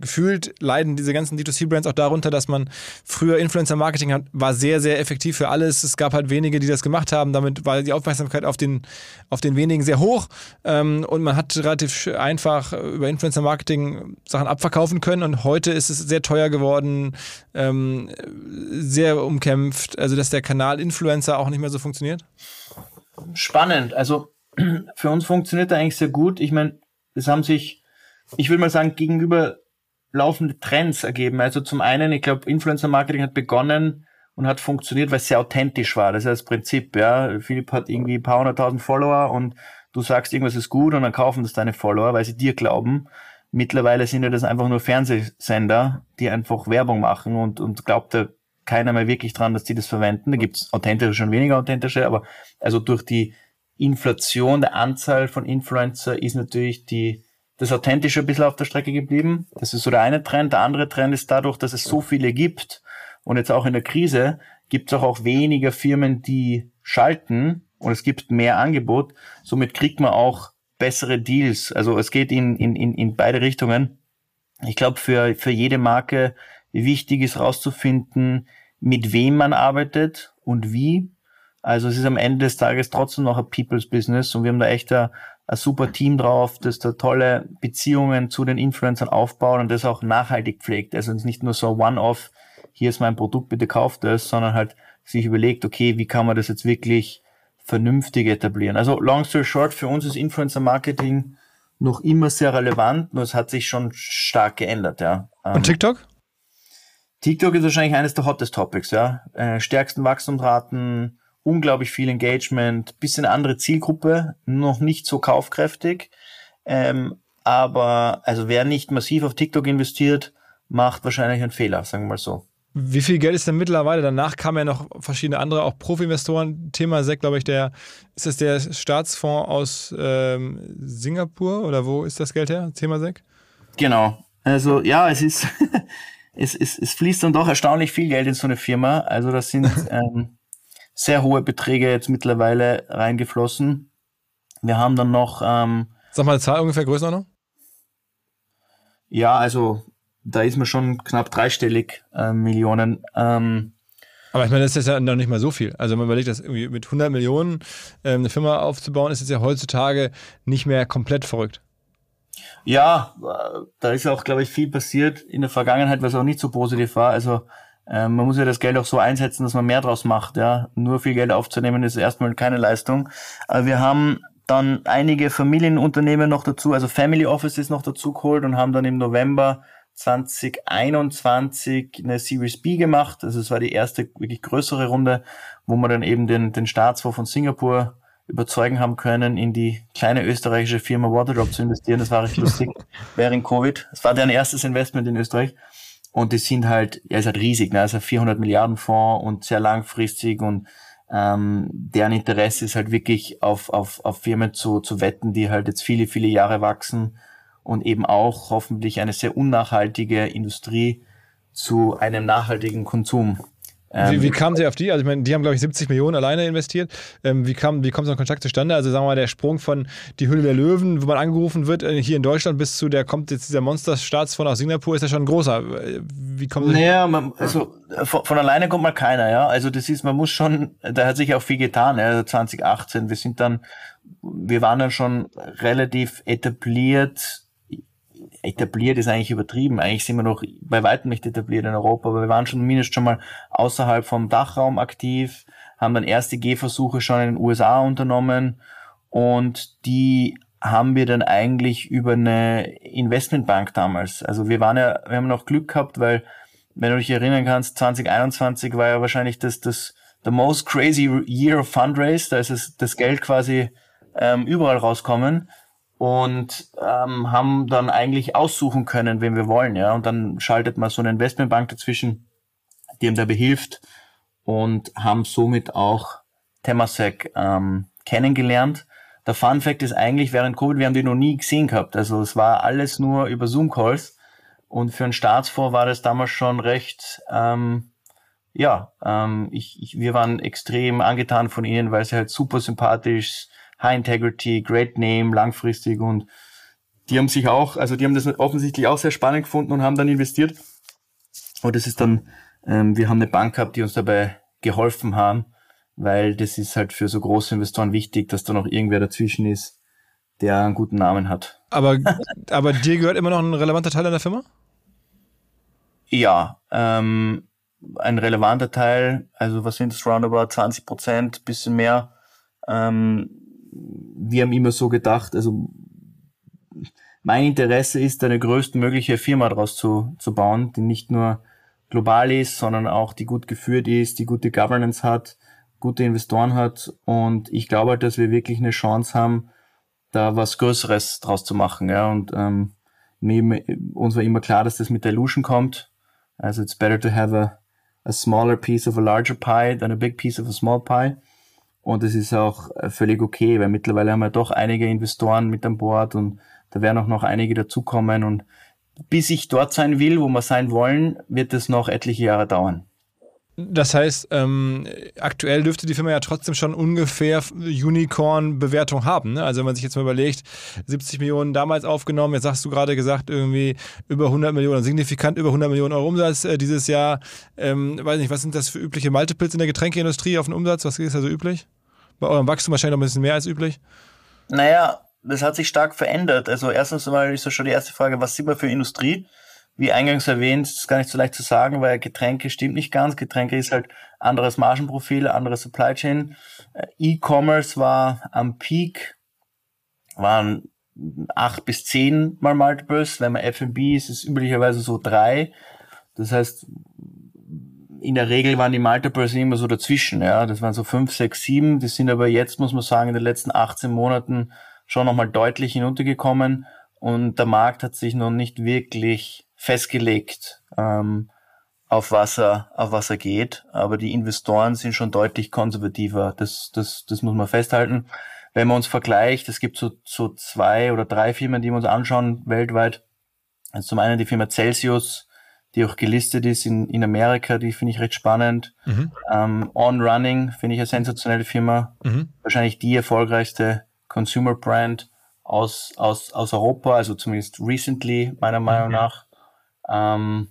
gefühlt leiden diese ganzen D2C-Brands auch darunter, dass man früher Influencer-Marketing hat, war sehr, sehr effektiv für alles. Es gab halt wenige, die das gemacht haben. Damit war die Aufmerksamkeit auf den, auf den wenigen sehr hoch. Ähm, und man hat relativ einfach über Influencer-Marketing Sachen abverkaufen können. Und heute ist es sehr teuer geworden, ähm, sehr umkämpft. Also, dass der Kanal Influencer auch nicht mehr so funktioniert? Spannend. Also, für uns funktioniert er eigentlich sehr gut. Ich meine, es haben sich ich würde mal sagen, gegenüber laufende Trends ergeben. Also zum einen, ich glaube, Influencer Marketing hat begonnen und hat funktioniert, weil es sehr authentisch war. Das ist das Prinzip, ja. Philipp hat irgendwie ein paar hunderttausend Follower und du sagst, irgendwas ist gut und dann kaufen das deine Follower, weil sie dir glauben. Mittlerweile sind ja das einfach nur Fernsehsender, die einfach Werbung machen und, und glaubt da keiner mehr wirklich dran, dass die das verwenden. Da gibt's authentische schon weniger authentische, aber also durch die Inflation der Anzahl von Influencer ist natürlich die, das Authentische ein bisschen auf der Strecke geblieben. Das ist so der eine Trend. Der andere Trend ist dadurch, dass es so viele gibt und jetzt auch in der Krise gibt es auch, auch weniger Firmen, die schalten und es gibt mehr Angebot. Somit kriegt man auch bessere Deals. Also es geht in, in, in, in beide Richtungen. Ich glaube, für, für jede Marke wichtig ist rauszufinden, mit wem man arbeitet und wie. Also es ist am Ende des Tages trotzdem noch ein People's Business und wir haben da echt ein, ein super Team drauf, das da tolle Beziehungen zu den Influencern aufbaut und das auch nachhaltig pflegt. Also es ist nicht nur so One-Off, hier ist mein Produkt, bitte kauft es, sondern halt sich überlegt, okay, wie kann man das jetzt wirklich vernünftig etablieren. Also long story short, für uns ist Influencer Marketing noch immer sehr relevant, nur es hat sich schon stark geändert, ja. Und ähm, TikTok? TikTok ist wahrscheinlich eines der hottest Topics, ja. Äh, stärksten Wachstumsraten, unglaublich viel Engagement, bisschen andere Zielgruppe, noch nicht so kaufkräftig. Ähm, aber also wer nicht massiv auf TikTok investiert, macht wahrscheinlich einen Fehler, sagen wir mal so. Wie viel Geld ist denn mittlerweile? Danach kamen ja noch verschiedene andere, auch Profi-Investoren. Thema SEC, glaube ich, der, ist das der Staatsfonds aus ähm, Singapur oder wo ist das Geld her? Thema SEC? Genau. Also ja, es ist, es, es, es fließt dann doch erstaunlich viel Geld in so eine Firma. Also das sind ähm, sehr hohe Beträge jetzt mittlerweile reingeflossen. Wir haben dann noch. Ähm, Sag mal eine Zahl ungefähr Größenordnung? Ja, also da ist man schon knapp dreistellig äh, Millionen. Ähm, aber ich meine, das ist ja noch nicht mal so viel. Also man überlegt, dass irgendwie mit 100 Millionen ähm, eine Firma aufzubauen, ist jetzt ja heutzutage nicht mehr komplett verrückt. Ja, äh, da ist auch, glaube ich, viel passiert in der Vergangenheit, was auch nicht so positiv war. Also ähm, man muss ja das Geld auch so einsetzen, dass man mehr draus macht. Ja, nur viel Geld aufzunehmen ist erstmal keine Leistung. Aber wir haben dann einige Familienunternehmen noch dazu, also Family Offices noch dazu geholt und haben dann im November 2021 eine Series B gemacht. Also es war die erste wirklich größere Runde, wo wir dann eben den, den Staatsfonds von Singapur überzeugen haben können, in die kleine österreichische Firma Waterdrop zu investieren. Das war recht lustig während Covid. Es war deren erstes Investment in Österreich. Und die sind halt, ja, ist halt riesig, ne? Also 400 Milliarden Fonds und sehr langfristig und ähm, deren Interesse ist halt wirklich auf, auf, auf Firmen zu, zu wetten, die halt jetzt viele, viele Jahre wachsen und eben auch hoffentlich eine sehr unnachhaltige Industrie zu einem nachhaltigen Konsum ähm, wie, wie kam sie auf die? Also ich meine, die haben, glaube ich, 70 Millionen alleine investiert. Ähm, wie, kam, wie kommt so ein Kontakt zustande? Also sagen wir mal, der Sprung von die Hülle der Löwen, wo man angerufen wird, äh, hier in Deutschland bis zu der kommt jetzt dieser Monster-Staatsfonds aus Singapur, ist ja schon ein großer. Wie kommt Naja, man, also von, von, alleine kommt mal keiner, ja. Also das ist, man muss schon, da hat sich auch viel getan, ja. Also 2018, wir sind dann, wir waren dann schon relativ etabliert etabliert ist eigentlich übertrieben. Eigentlich sind wir noch bei weitem nicht etabliert in Europa, aber wir waren schon mindestens schon mal außerhalb vom Dachraum aktiv, haben dann erste Gehversuche schon in den USA unternommen und die haben wir dann eigentlich über eine Investmentbank damals. Also wir waren ja, wir haben noch Glück gehabt, weil, wenn du dich erinnern kannst, 2021 war ja wahrscheinlich das, das, the most crazy year of fundraise. Da ist es, das Geld quasi ähm, überall rauskommen und ähm, haben dann eigentlich aussuchen können, wen wir wollen, ja. Und dann schaltet man so eine Investmentbank dazwischen, die ihm dabei hilft und haben somit auch Temasek ähm, kennengelernt. Der Fun Fact ist eigentlich, während Covid, wir haben die noch nie gesehen gehabt. Also es war alles nur über Zoom-Calls. Und für einen Staatsfonds war das damals schon recht, ähm, ja, ähm, ich, ich, wir waren extrem angetan von ihnen, weil sie halt super sympathisch, High Integrity, Great Name, langfristig und die haben sich auch, also die haben das offensichtlich auch sehr spannend gefunden und haben dann investiert. Und das ist dann, ähm, wir haben eine Bank gehabt, die uns dabei geholfen haben, weil das ist halt für so große Investoren wichtig, dass da noch irgendwer dazwischen ist, der einen guten Namen hat. Aber, aber dir gehört immer noch ein relevanter Teil der Firma? Ja, ähm, ein relevanter Teil, also was sind das, roundabout 20 Prozent, bisschen mehr. Ähm, wir haben immer so gedacht, also mein Interesse ist, eine größtmögliche Firma daraus zu, zu bauen, die nicht nur global ist, sondern auch die gut geführt ist, die gute Governance hat, gute Investoren hat. Und ich glaube halt, dass wir wirklich eine Chance haben, da was Größeres draus zu machen. Ja. Und ähm, mir, uns war immer klar, dass das mit der Illusion kommt. Also it's better to have a, a smaller piece of a larger pie than a big piece of a small pie. Und es ist auch äh, völlig okay, weil mittlerweile haben wir doch einige Investoren mit an Bord und da werden auch noch einige dazukommen. Und bis ich dort sein will, wo wir sein wollen, wird es noch etliche Jahre dauern. Das heißt, ähm, aktuell dürfte die Firma ja trotzdem schon ungefähr Unicorn-Bewertung haben. Ne? Also wenn man sich jetzt mal überlegt, 70 Millionen damals aufgenommen, jetzt hast du gerade gesagt, irgendwie über 100 Millionen, signifikant über 100 Millionen Euro Umsatz äh, dieses Jahr. Ähm, weiß nicht, was sind das für übliche Multiples in der Getränkeindustrie auf den Umsatz? Was ist da so üblich? Bei eurem Wachstum wahrscheinlich noch ein bisschen mehr als üblich? Naja, das hat sich stark verändert. Also erstens mal ist so schon die erste Frage, was sind wir für Industrie? Wie eingangs erwähnt, ist gar nicht so leicht zu sagen, weil Getränke stimmt nicht ganz. Getränke ist halt anderes Margenprofil, anderes Supply Chain. Äh, E-Commerce war am Peak, waren acht bis zehn mal Multiples. Wenn man F&B ist, ist es üblicherweise so drei. Das heißt, in der Regel waren die Multiples immer so dazwischen. Ja, das waren so fünf, sechs, sieben. Das sind aber jetzt, muss man sagen, in den letzten 18 Monaten schon nochmal deutlich hinuntergekommen und der Markt hat sich noch nicht wirklich festgelegt, ähm, auf was er, auf was er geht. Aber die Investoren sind schon deutlich konservativer. Das, das, das muss man festhalten. Wenn man uns vergleicht, es gibt so, so zwei oder drei Firmen, die wir uns anschauen weltweit. Also zum einen die Firma Celsius, die auch gelistet ist in, in Amerika, die finde ich recht spannend. Mhm. Ähm, On Running finde ich eine sensationelle Firma. Mhm. Wahrscheinlich die erfolgreichste Consumer Brand aus, aus, aus Europa, also zumindest recently, meiner Meinung mhm. nach. Ähm,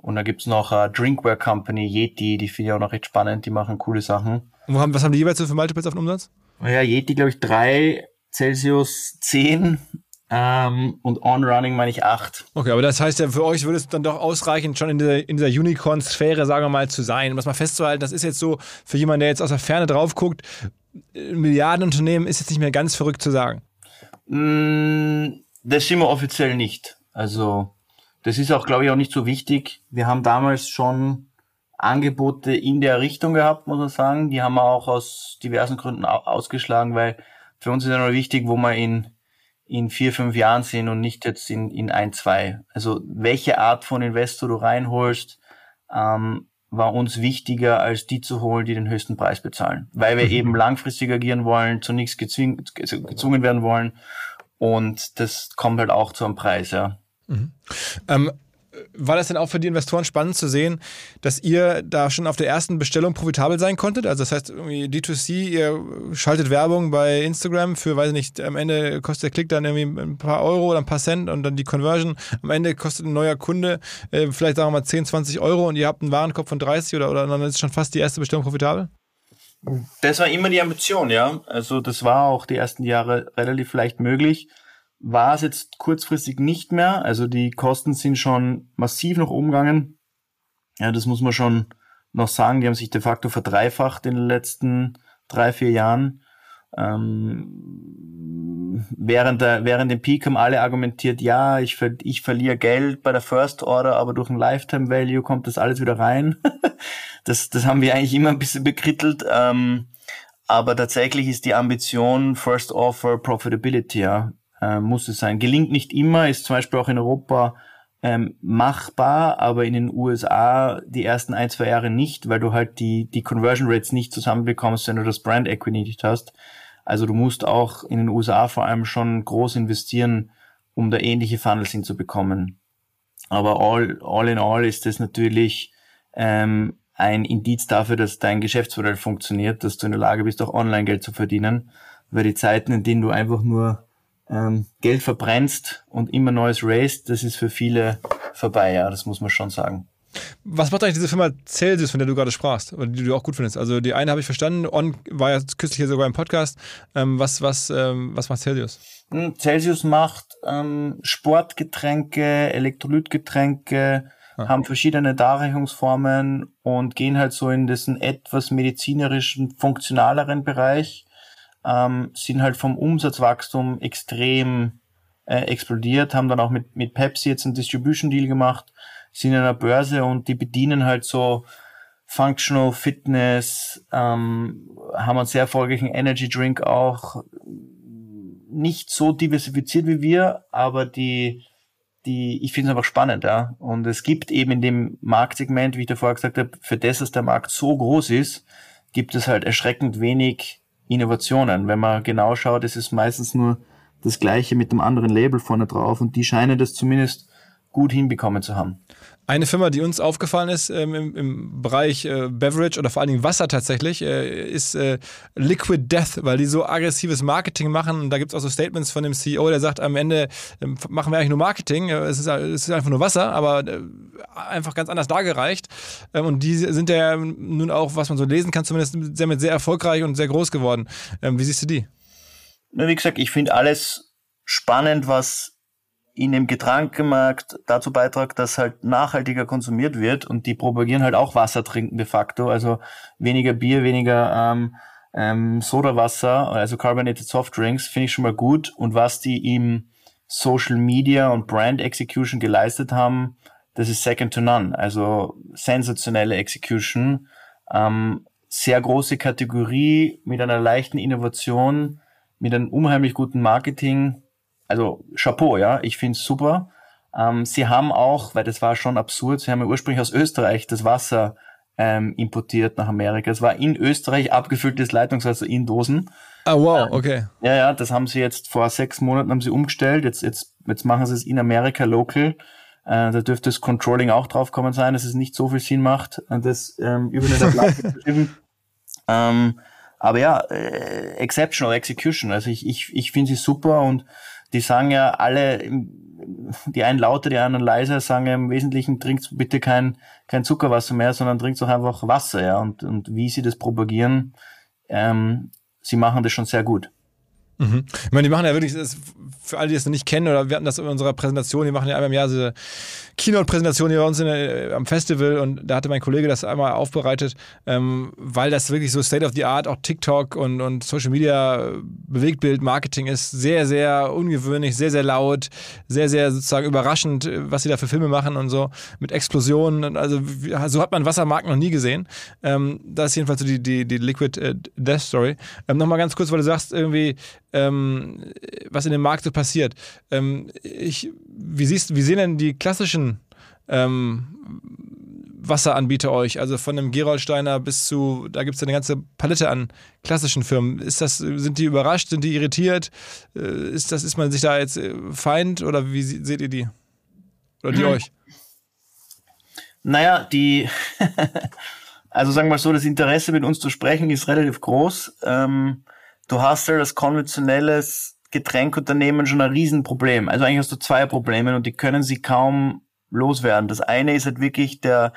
und da gibt's noch uh, Drinkware Company, Yeti, die finde ich auch noch recht spannend, die machen coole Sachen. Und haben, was haben die jeweils so für Multiples auf den Umsatz? Ja, Yeti, glaube ich, drei, Celsius zehn ähm, und On-Running meine ich acht. Okay, aber das heißt ja, für euch würde es dann doch ausreichen, schon in dieser, in dieser Unicorn-Sphäre, sagen wir mal, zu sein. Um das mal festzuhalten, das ist jetzt so, für jemanden, der jetzt aus der Ferne drauf guckt, Milliardenunternehmen ist jetzt nicht mehr ganz verrückt zu sagen. Mm, das sind wir offiziell nicht. Also, das ist auch, glaube ich, auch nicht so wichtig. Wir haben damals schon Angebote in der Richtung gehabt, muss man sagen. Die haben wir auch aus diversen Gründen ausgeschlagen, weil für uns ist ja nur wichtig, wo wir in, in vier, fünf Jahren sind und nicht jetzt in, in ein, zwei. Also welche Art von Investor du reinholst, ähm, war uns wichtiger, als die zu holen, die den höchsten Preis bezahlen. Weil wir mhm. eben langfristig agieren wollen, zu nichts gezwungen, gezwungen werden wollen. Und das kommt halt auch zu einem Preis, ja. Mhm. Ähm, war das denn auch für die Investoren spannend zu sehen, dass ihr da schon auf der ersten Bestellung profitabel sein konntet? Also das heißt, irgendwie D2C, ihr schaltet Werbung bei Instagram für, weiß ich nicht, am Ende kostet der Klick dann irgendwie ein paar Euro oder ein paar Cent und dann die Conversion. Am Ende kostet ein neuer Kunde äh, vielleicht sagen wir mal 10, 20 Euro und ihr habt einen Warenkorb von 30 oder, oder dann ist schon fast die erste Bestellung profitabel? Das war immer die Ambition, ja. Also das war auch die ersten Jahre relativ leicht möglich war es jetzt kurzfristig nicht mehr. Also die Kosten sind schon massiv noch umgegangen. Ja, das muss man schon noch sagen. Die haben sich de facto verdreifacht in den letzten drei, vier Jahren. Ähm, während, der, während dem Peak haben alle argumentiert, ja, ich, ver ich verliere Geld bei der First Order, aber durch ein Lifetime Value kommt das alles wieder rein. das, das haben wir eigentlich immer ein bisschen bekrittelt. Ähm, aber tatsächlich ist die Ambition First Offer Profitability, ja äh, muss es sein. Gelingt nicht immer, ist zum Beispiel auch in Europa ähm, machbar, aber in den USA die ersten ein, zwei Jahre nicht, weil du halt die, die Conversion Rates nicht zusammenbekommst, wenn du das Brand Equity nicht hast. Also du musst auch in den USA vor allem schon groß investieren, um da ähnliche Funnels hinzubekommen. Aber all, all in all ist das natürlich ähm, ein Indiz dafür, dass dein Geschäftsmodell funktioniert, dass du in der Lage bist, auch online Geld zu verdienen. Weil die Zeiten, in denen du einfach nur ähm, Geld verbrennst und immer Neues raised, das ist für viele vorbei, ja, das muss man schon sagen. Was macht eigentlich diese Firma Celsius, von der du gerade sprachst, oder die du auch gut findest? Also die eine habe ich verstanden, On war ja kürzlich hier sogar im Podcast. Ähm, was, was, ähm, was macht Celsius? Hm, Celsius macht ähm, Sportgetränke, Elektrolytgetränke, ah. haben verschiedene Darreichungsformen und gehen halt so in diesen etwas medizinerischen, funktionaleren Bereich ähm, sind halt vom Umsatzwachstum extrem äh, explodiert, haben dann auch mit, mit Pepsi jetzt einen Distribution Deal gemacht, sind in einer Börse und die bedienen halt so Functional Fitness, ähm, haben einen sehr erfolgreichen Energy Drink auch, nicht so diversifiziert wie wir, aber die, die, ich finde es einfach spannend, ja. Und es gibt eben in dem Marktsegment, wie ich davor gesagt habe, für das, dass der Markt so groß ist, gibt es halt erschreckend wenig Innovationen. Wenn man genau schaut, ist es meistens nur das gleiche mit dem anderen Label vorne drauf und die scheinen das zumindest gut hinbekommen zu haben. Eine Firma, die uns aufgefallen ist ähm, im, im, Bereich äh, Beverage oder vor allen Dingen Wasser tatsächlich, äh, ist äh, Liquid Death, weil die so aggressives Marketing machen. Und da gibt es auch so Statements von dem CEO, der sagt, am Ende ähm, machen wir eigentlich nur Marketing. Äh, es, ist, es ist einfach nur Wasser, aber äh, einfach ganz anders dargereicht. Ähm, und die sind ja nun auch, was man so lesen kann, zumindest sehr, sehr erfolgreich und sehr groß geworden. Ähm, wie siehst du die? Wie gesagt, ich finde alles spannend, was in dem Getränkemarkt dazu beitragt, dass halt nachhaltiger konsumiert wird und die propagieren halt auch Wasser trinken de facto, also weniger Bier, weniger ähm, ähm, Sodawasser, also Carbonated Soft Drinks, finde ich schon mal gut. Und was die im Social Media und Brand Execution geleistet haben, das ist second to none, also sensationelle Execution, ähm, sehr große Kategorie mit einer leichten Innovation, mit einem unheimlich guten Marketing, also Chapeau, ja, ich finde es super. Ähm, sie haben auch, weil das war schon absurd, sie haben ja ursprünglich aus Österreich das Wasser ähm, importiert nach Amerika. Es war in Österreich abgefülltes Leitungswasser in Dosen. Ah, wow, ähm, okay. Ja, ja, das haben sie jetzt vor sechs Monaten haben sie umgestellt. Jetzt, jetzt, jetzt machen sie es in Amerika local. Äh, da dürfte das Controlling auch draufkommen sein, dass es nicht so viel Sinn macht, das ähm, über eine Tabelle zu schieben. Ähm, aber ja, äh, exceptional execution. Also ich, ich, ich finde sie super und die sagen ja alle, die einen lauter, die anderen leiser, sagen ja im Wesentlichen, trinkt bitte kein, kein Zuckerwasser mehr, sondern trinkt doch einfach Wasser, ja. Und, und wie sie das propagieren, ähm, sie machen das schon sehr gut. Mhm. Ich meine, die machen ja wirklich, für alle, die das noch nicht kennen, oder wir hatten das in unserer Präsentation, die machen ja einmal im Jahr diese Keynote-Präsentation hier bei uns der, am Festival und da hatte mein Kollege das einmal aufbereitet, ähm, weil das wirklich so State of the Art, auch TikTok und, und Social Media Bewegtbild, Marketing ist sehr, sehr ungewöhnlich, sehr, sehr laut, sehr, sehr sozusagen überraschend, was sie da für Filme machen und so, mit Explosionen. Also so hat man Wassermarken noch nie gesehen. Ähm, das ist jedenfalls so die, die, die Liquid äh, Death Story. Ähm, Nochmal ganz kurz, weil du sagst, irgendwie, ähm, was in dem Markt so passiert. Ähm, ich, wie, siehst, wie sehen denn die klassischen ähm, Wasseranbieter euch? Also von einem Gerolsteiner bis zu, da gibt es eine ganze Palette an klassischen Firmen. Ist das, sind die überrascht, sind die irritiert? Äh, ist, das, ist man sich da jetzt äh, Feind oder wie seht ihr die? Oder die hm. euch? Naja, die, also sagen wir mal so, das Interesse mit uns zu sprechen ist relativ groß. Ähm, du hast halt als konventionelles Getränkunternehmen schon ein Riesenproblem. Also eigentlich hast du zwei Probleme und die können sie kaum loswerden. Das eine ist halt wirklich der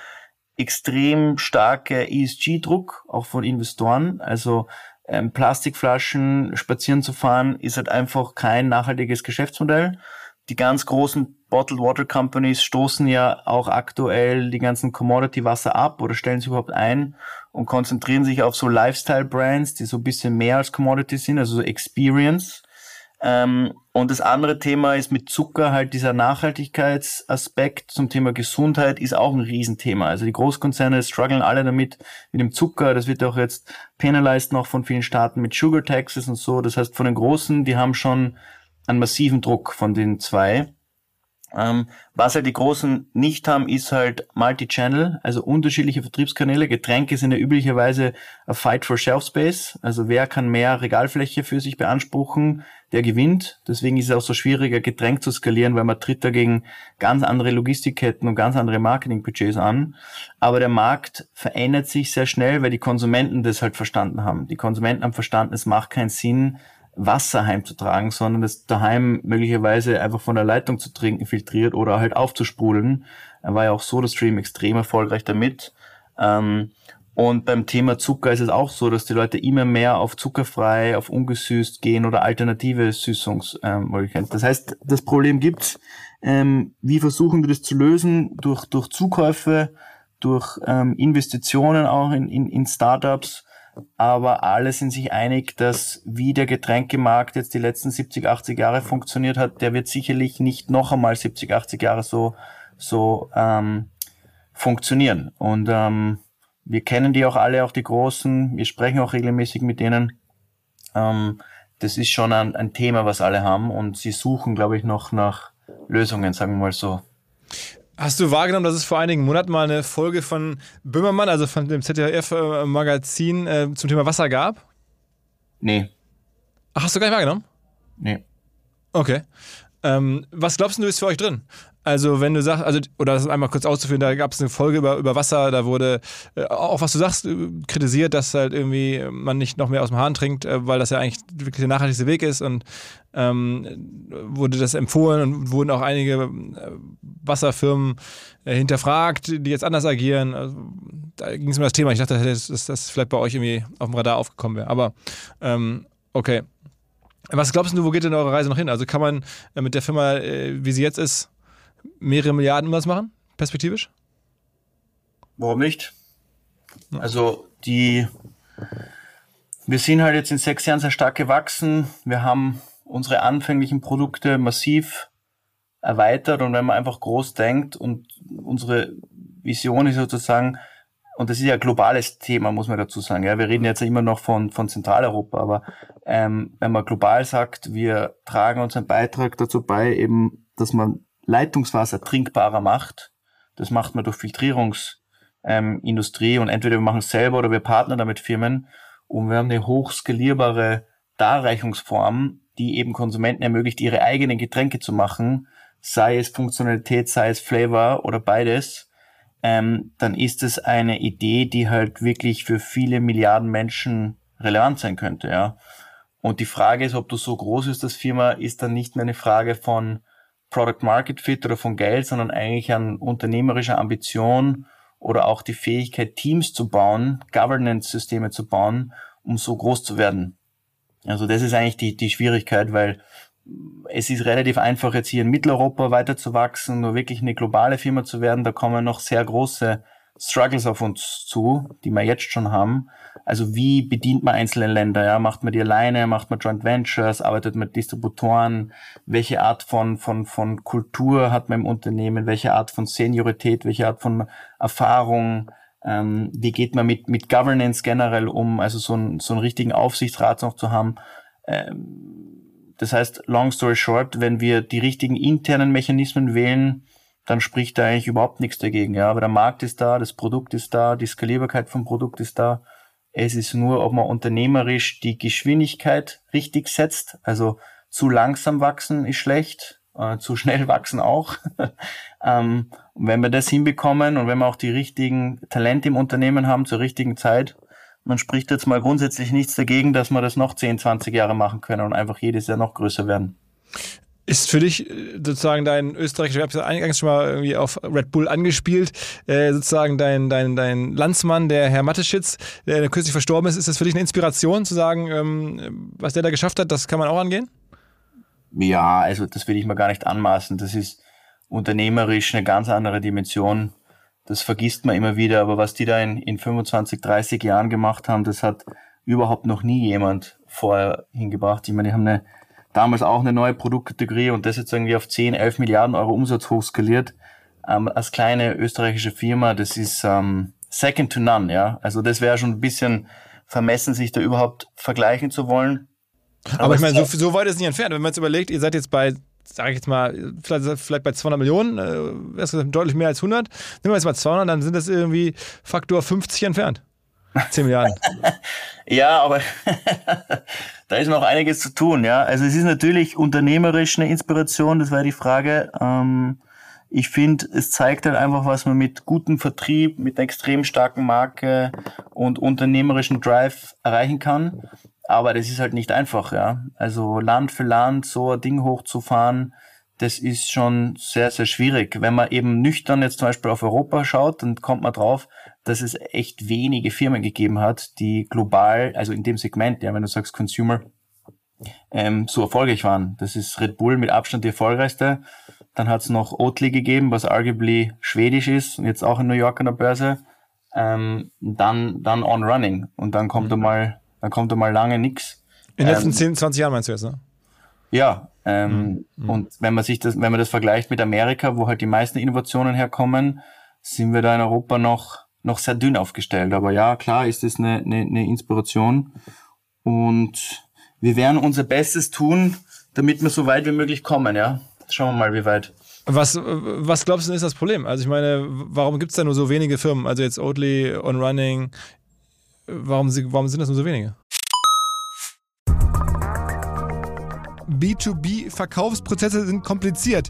extrem starke ESG-Druck, auch von Investoren. Also ähm, Plastikflaschen spazieren zu fahren, ist halt einfach kein nachhaltiges Geschäftsmodell. Die ganz großen Bottled Water Companies stoßen ja auch aktuell die ganzen Commodity-Wasser ab oder stellen sie überhaupt ein und konzentrieren sich auf so Lifestyle-Brands, die so ein bisschen mehr als Commodity sind, also so Experience. Ähm, und das andere Thema ist mit Zucker halt dieser Nachhaltigkeitsaspekt zum Thema Gesundheit ist auch ein Riesenthema. Also die Großkonzerne strugglen alle damit mit dem Zucker. Das wird auch jetzt penalized noch von vielen Staaten mit Sugar Taxes und so. Das heißt, von den Großen, die haben schon einen massiven Druck von den zwei. Ähm, was halt die Großen nicht haben, ist halt Multi-Channel, also unterschiedliche Vertriebskanäle. Getränke sind ja üblicherweise a Fight for Shelf Space. Also wer kann mehr Regalfläche für sich beanspruchen, der gewinnt. Deswegen ist es auch so schwierig, ein Getränk zu skalieren, weil man tritt dagegen ganz andere Logistikketten und ganz andere Marketingbudgets an. Aber der Markt verändert sich sehr schnell, weil die Konsumenten das halt verstanden haben. Die Konsumenten haben verstanden, es macht keinen Sinn, Wasser heimzutragen, sondern das daheim möglicherweise einfach von der Leitung zu trinken, filtriert oder halt aufzusprudeln. Er war ja auch so das Stream extrem erfolgreich damit. Ähm, und beim Thema Zucker ist es auch so, dass die Leute immer mehr auf zuckerfrei, auf ungesüßt gehen oder alternative Süßungsmöglichkeiten. das heißt, das Problem gibt's. Ähm, wie versuchen wir das zu lösen? Durch, durch Zukäufe, durch ähm, Investitionen auch in, in, in Startups aber alle sind sich einig, dass wie der Getränkemarkt jetzt die letzten 70, 80 Jahre funktioniert hat, der wird sicherlich nicht noch einmal 70, 80 Jahre so, so ähm, funktionieren. Und ähm, wir kennen die auch alle, auch die Großen, wir sprechen auch regelmäßig mit denen. Ähm, das ist schon ein, ein Thema, was alle haben und sie suchen, glaube ich, noch nach Lösungen, sagen wir mal so. Hast du wahrgenommen, dass es vor einigen Monaten mal eine Folge von Böhmermann, also von dem ZDF-Magazin äh, zum Thema Wasser gab? Nee. Ach, hast du gar nicht wahrgenommen? Nee. Okay. Ähm, was glaubst du, ist für euch drin? Also wenn du sagst, also oder das einmal kurz auszuführen, da gab es eine Folge über, über Wasser, da wurde äh, auch was du sagst äh, kritisiert, dass halt irgendwie man nicht noch mehr aus dem Hahn trinkt, äh, weil das ja eigentlich wirklich der nachhaltigste Weg ist und ähm, wurde das empfohlen und wurden auch einige äh, Wasserfirmen äh, hinterfragt, die jetzt anders agieren. Also, da ging es um das Thema. Ich dachte, dass, dass das vielleicht bei euch irgendwie auf dem Radar aufgekommen wäre. Aber ähm, okay. Was glaubst du, wo geht denn eure Reise noch hin? Also kann man äh, mit der Firma, wie sie jetzt ist, mehrere Milliarden was machen, perspektivisch? Warum nicht? Also die, wir sind halt jetzt in sechs Jahren sehr stark gewachsen. Wir haben unsere anfänglichen Produkte massiv erweitert und wenn man einfach groß denkt und unsere Vision ist sozusagen, und das ist ja ein globales Thema, muss man dazu sagen. Ja, wir reden jetzt immer noch von, von Zentraleuropa, aber ähm, wenn man global sagt, wir tragen unseren Beitrag dazu bei, eben, dass man Leitungswasser trinkbarer macht. Das macht man durch Filtrierungsindustrie ähm, und entweder wir machen es selber oder wir partnern damit Firmen und wir haben eine hochskalierbare Darreichungsform, die eben Konsumenten ermöglicht, ihre eigenen Getränke zu machen, sei es Funktionalität, sei es Flavor oder beides, ähm, dann ist es eine Idee, die halt wirklich für viele Milliarden Menschen relevant sein könnte, ja. Und die Frage ist, ob du so groß ist, das Firma, ist dann nicht mehr eine Frage von Product Market Fit oder von Geld, sondern eigentlich an unternehmerischer Ambition oder auch die Fähigkeit, Teams zu bauen, Governance-Systeme zu bauen, um so groß zu werden. Also das ist eigentlich die, die Schwierigkeit, weil es ist relativ einfach, jetzt hier in Mitteleuropa weiter zu wachsen, nur wirklich eine globale Firma zu werden. Da kommen noch sehr große Struggles auf uns zu, die wir jetzt schon haben. Also wie bedient man einzelne Länder? Ja, macht man die alleine? Macht man Joint Ventures? Arbeitet man mit Distributoren? Welche Art von, von, von Kultur hat man im Unternehmen? Welche Art von Seniorität? Welche Art von Erfahrung? Ähm, wie geht man mit, mit Governance generell um? Also so, ein, so einen richtigen Aufsichtsrat noch zu haben. Ähm, das heißt, long story short, wenn wir die richtigen internen Mechanismen wählen, dann spricht da eigentlich überhaupt nichts dagegen. Ja, aber der Markt ist da, das Produkt ist da, die Skalierbarkeit vom Produkt ist da. Es ist nur, ob man unternehmerisch die Geschwindigkeit richtig setzt. Also zu langsam wachsen ist schlecht, äh, zu schnell wachsen auch. ähm, wenn wir das hinbekommen und wenn wir auch die richtigen Talente im Unternehmen haben zur richtigen Zeit, man spricht jetzt mal grundsätzlich nichts dagegen, dass wir das noch 10, 20 Jahre machen können und einfach jedes Jahr noch größer werden. Ist für dich äh, sozusagen dein österreichischer, ich habe ja eingangs schon mal irgendwie auf Red Bull angespielt, äh, sozusagen dein, dein, dein Landsmann, der Herr Matteschitz, der kürzlich verstorben ist, ist das für dich eine Inspiration zu sagen, ähm, was der da geschafft hat, das kann man auch angehen? Ja, also das will ich mir gar nicht anmaßen. Das ist unternehmerisch eine ganz andere Dimension. Das vergisst man immer wieder, aber was die da in, in 25, 30 Jahren gemacht haben, das hat überhaupt noch nie jemand vorher hingebracht. Ich meine, die haben eine damals auch eine neue Produktkategorie und das jetzt irgendwie auf 10, 11 Milliarden Euro Umsatz hochskaliert. Ähm, als kleine österreichische Firma, das ist ähm, second to none, ja. Also das wäre schon ein bisschen vermessen, sich da überhaupt vergleichen zu wollen. Aber, Aber ich meine, so, so weit ist es nicht entfernt. Wenn man jetzt überlegt, ihr seid jetzt bei sage ich jetzt mal, vielleicht, vielleicht bei 200 Millionen, äh, deutlich mehr als 100. Nehmen wir jetzt mal 200, dann sind das irgendwie Faktor 50 entfernt. 10 Milliarden. ja, aber da ist noch einiges zu tun, ja. Also es ist natürlich unternehmerisch eine Inspiration, das war die Frage. Ähm, ich finde, es zeigt halt einfach, was man mit gutem Vertrieb, mit einer extrem starken Marke und unternehmerischen Drive erreichen kann. Aber das ist halt nicht einfach, ja. Also Land für Land so ein Ding hochzufahren, das ist schon sehr, sehr schwierig. Wenn man eben nüchtern jetzt zum Beispiel auf Europa schaut, dann kommt man drauf, dass es echt wenige Firmen gegeben hat, die global, also in dem Segment, ja, wenn du sagst Consumer, ähm, so erfolgreich waren. Das ist Red Bull mit Abstand die erfolgreichste. Dann hat es noch Oatly gegeben, was arguably schwedisch ist und jetzt auch in New York an der Börse. ähm, dann, dann on running. Und dann kommt mhm. einmal, dann kommt einmal lange nichts. In den letzten ähm, 10, 20 Jahren meinst du jetzt, ne? Ja, ähm, mhm. und wenn man sich das, wenn man das vergleicht mit Amerika, wo halt die meisten Innovationen herkommen, sind wir da in Europa noch, noch sehr dünn aufgestellt. Aber ja, klar ist das eine, eine, eine Inspiration. Und wir werden unser Bestes tun, damit wir so weit wie möglich kommen, ja. Schauen wir mal, wie weit. Was, was glaubst du ist das Problem? Also ich meine, warum gibt es da nur so wenige Firmen? Also jetzt Oatly, On Running, warum, warum sind das nur so wenige? B2B-Verkaufsprozesse sind kompliziert.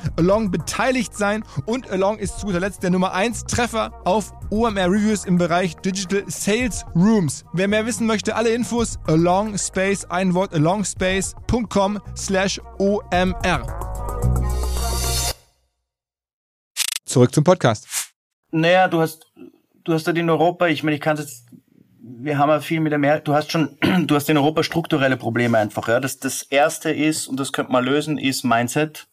Along beteiligt sein und Along ist zu guter Letzt der Nummer 1 Treffer auf OMR Reviews im Bereich Digital Sales Rooms. Wer mehr wissen möchte, alle Infos Along Space, ein Wort alongspace.com slash OMR. Zurück zum Podcast. Naja, du hast, du hast halt in Europa, ich meine, ich kann es jetzt wir haben ja viel mit Amerika, du hast schon, du hast in Europa strukturelle Probleme einfach, ja. Das, das erste ist, und das könnte man lösen, ist Mindset.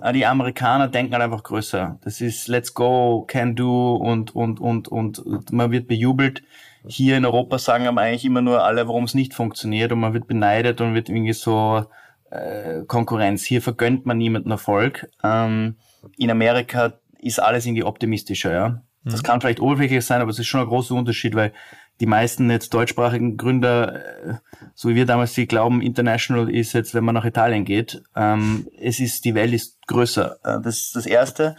Ah, die Amerikaner denken halt einfach größer. Das ist let's go, can do und, und, und, und man wird bejubelt. Hier in Europa sagen aber eigentlich immer nur alle, warum es nicht funktioniert und man wird beneidet und wird irgendwie so äh, Konkurrenz. Hier vergönnt man niemanden Erfolg. Ähm, in Amerika ist alles irgendwie optimistischer, ja. Das mhm. kann vielleicht oberflächlich sein, aber es ist schon ein großer Unterschied, weil die meisten jetzt deutschsprachigen Gründer, äh, so wie wir damals die glauben, international ist jetzt, wenn man nach Italien geht. Ähm, es ist, die Welt ist größer. Äh, das ist das Erste.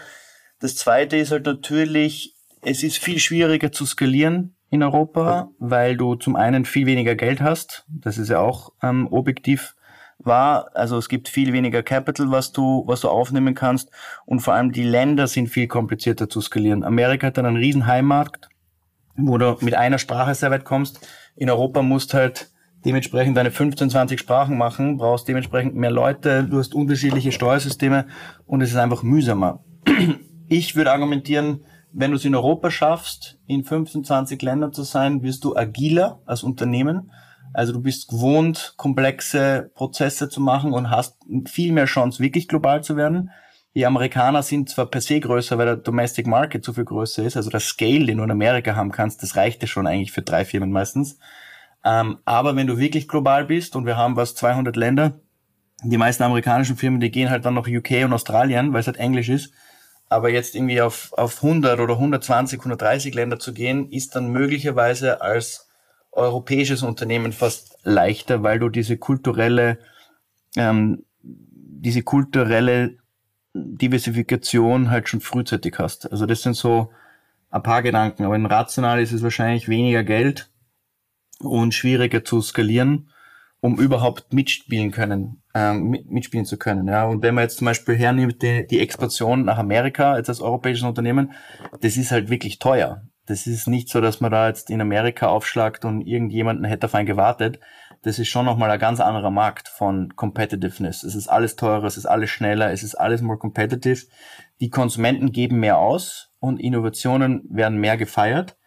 Das Zweite ist halt natürlich, es ist viel schwieriger zu skalieren in Europa, weil du zum einen viel weniger Geld hast. Das ist ja auch ähm, objektiv wahr. Also es gibt viel weniger Capital, was du, was du aufnehmen kannst. Und vor allem die Länder sind viel komplizierter zu skalieren. Amerika hat dann einen riesen Heimmarkt wo du mit einer Sprache sehr weit kommst. In Europa musst halt dementsprechend deine 15, 20 Sprachen machen, brauchst dementsprechend mehr Leute, du hast unterschiedliche Steuersysteme und es ist einfach mühsamer. Ich würde argumentieren, wenn du es in Europa schaffst, in 15, 20 Ländern zu sein, wirst du agiler als Unternehmen. Also du bist gewohnt, komplexe Prozesse zu machen und hast viel mehr Chance, wirklich global zu werden. Die Amerikaner sind zwar per se größer, weil der Domestic Market so viel größer ist, also der Scale, den du in Amerika haben kannst, das reicht ja schon eigentlich für drei Firmen meistens. Ähm, aber wenn du wirklich global bist und wir haben was 200 Länder, die meisten amerikanischen Firmen, die gehen halt dann noch UK und Australien, weil es halt Englisch ist. Aber jetzt irgendwie auf, auf 100 oder 120, 130 Länder zu gehen, ist dann möglicherweise als europäisches Unternehmen fast leichter, weil du diese kulturelle, ähm, diese kulturelle Diversifikation halt schon frühzeitig hast. Also das sind so ein paar Gedanken. Aber in rational ist es wahrscheinlich weniger Geld und schwieriger zu skalieren, um überhaupt mitspielen können, ähm, mitspielen zu können. Ja. Und wenn man jetzt zum Beispiel hernimmt die, die Expansion nach Amerika als als europäisches Unternehmen, das ist halt wirklich teuer. Das ist nicht so, dass man da jetzt in Amerika aufschlagt und irgendjemanden hätte auf einen gewartet das ist schon nochmal ein ganz anderer Markt von Competitiveness. Es ist alles teurer, es ist alles schneller, es ist alles more competitive. Die Konsumenten geben mehr aus und Innovationen werden mehr gefeiert,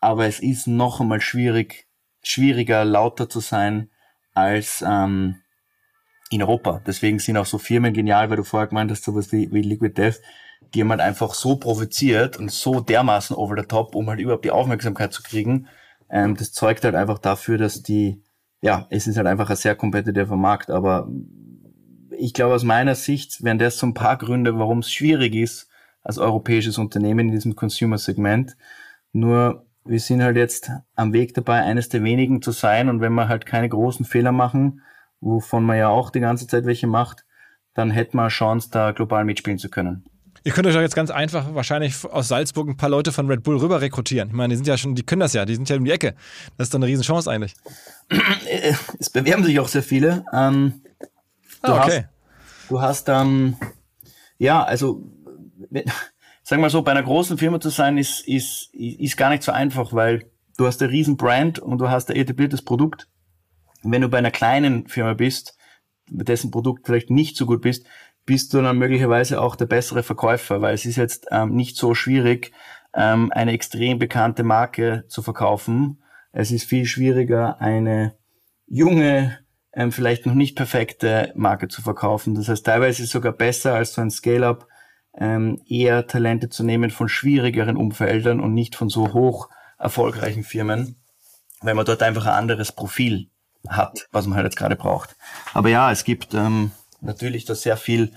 aber es ist noch einmal schwierig, schwieriger, lauter zu sein als ähm, in Europa. Deswegen sind auch so Firmen genial, weil du vorher gemeint hast, sowas wie, wie Liquid Death, die haben halt einfach so provoziert und so dermaßen over the top, um halt überhaupt die Aufmerksamkeit zu kriegen. Ähm, das zeugt halt einfach dafür, dass die ja, es ist halt einfach ein sehr kompetitiver Markt, aber ich glaube aus meiner Sicht wären das so ein paar Gründe, warum es schwierig ist, als europäisches Unternehmen in diesem Consumer-Segment. Nur wir sind halt jetzt am Weg dabei, eines der wenigen zu sein und wenn wir halt keine großen Fehler machen, wovon man ja auch die ganze Zeit welche macht, dann hätten wir eine Chance, da global mitspielen zu können. Ihr könnt euch doch jetzt ganz einfach wahrscheinlich aus Salzburg ein paar Leute von Red Bull rüber rekrutieren. Ich meine, die sind ja schon, die können das ja, die sind ja um die Ecke. Das ist doch eine Riesenchance eigentlich. Es bewerben sich auch sehr viele. Ähm, du ah, okay. Hast, du hast dann, ähm, ja, also, sagen wir so, bei einer großen Firma zu sein, ist, ist, ist gar nicht so einfach, weil du hast ein riesen Brand und du hast ein etabliertes Produkt. wenn du bei einer kleinen Firma bist, dessen Produkt vielleicht nicht so gut bist, bist du dann möglicherweise auch der bessere Verkäufer, weil es ist jetzt ähm, nicht so schwierig, ähm, eine extrem bekannte Marke zu verkaufen. Es ist viel schwieriger, eine junge, ähm, vielleicht noch nicht perfekte Marke zu verkaufen. Das heißt, teilweise ist es sogar besser als so ein Scale-up, ähm, eher Talente zu nehmen von schwierigeren Umfeldern und nicht von so hoch erfolgreichen Firmen, weil man dort einfach ein anderes Profil hat, was man halt jetzt gerade braucht. Aber ja, es gibt ähm, natürlich da sehr viel,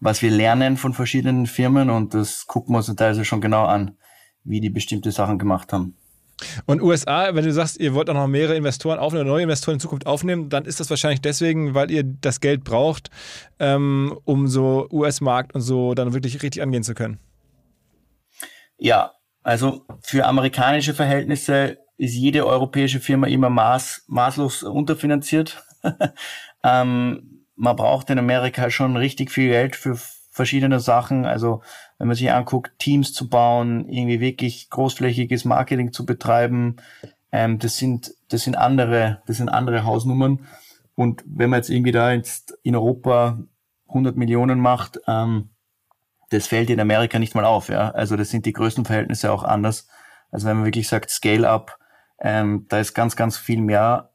was wir lernen von verschiedenen Firmen und das gucken wir uns teilweise schon genau an, wie die bestimmte Sachen gemacht haben. Und USA, wenn du sagst, ihr wollt auch noch mehrere Investoren aufnehmen, neue Investoren in Zukunft aufnehmen, dann ist das wahrscheinlich deswegen, weil ihr das Geld braucht, ähm, um so US-Markt und so dann wirklich richtig angehen zu können. Ja, also für amerikanische Verhältnisse ist jede europäische Firma immer maß, maßlos unterfinanziert. ähm, man braucht in Amerika schon richtig viel Geld für verschiedene Sachen. Also wenn man sich anguckt, Teams zu bauen, irgendwie wirklich großflächiges Marketing zu betreiben, ähm, das sind das sind andere das sind andere Hausnummern. Und wenn man jetzt irgendwie da jetzt in Europa 100 Millionen macht, ähm, das fällt in Amerika nicht mal auf. Ja, also das sind die größten Verhältnisse auch anders. Also wenn man wirklich sagt Scale up, ähm, da ist ganz ganz viel mehr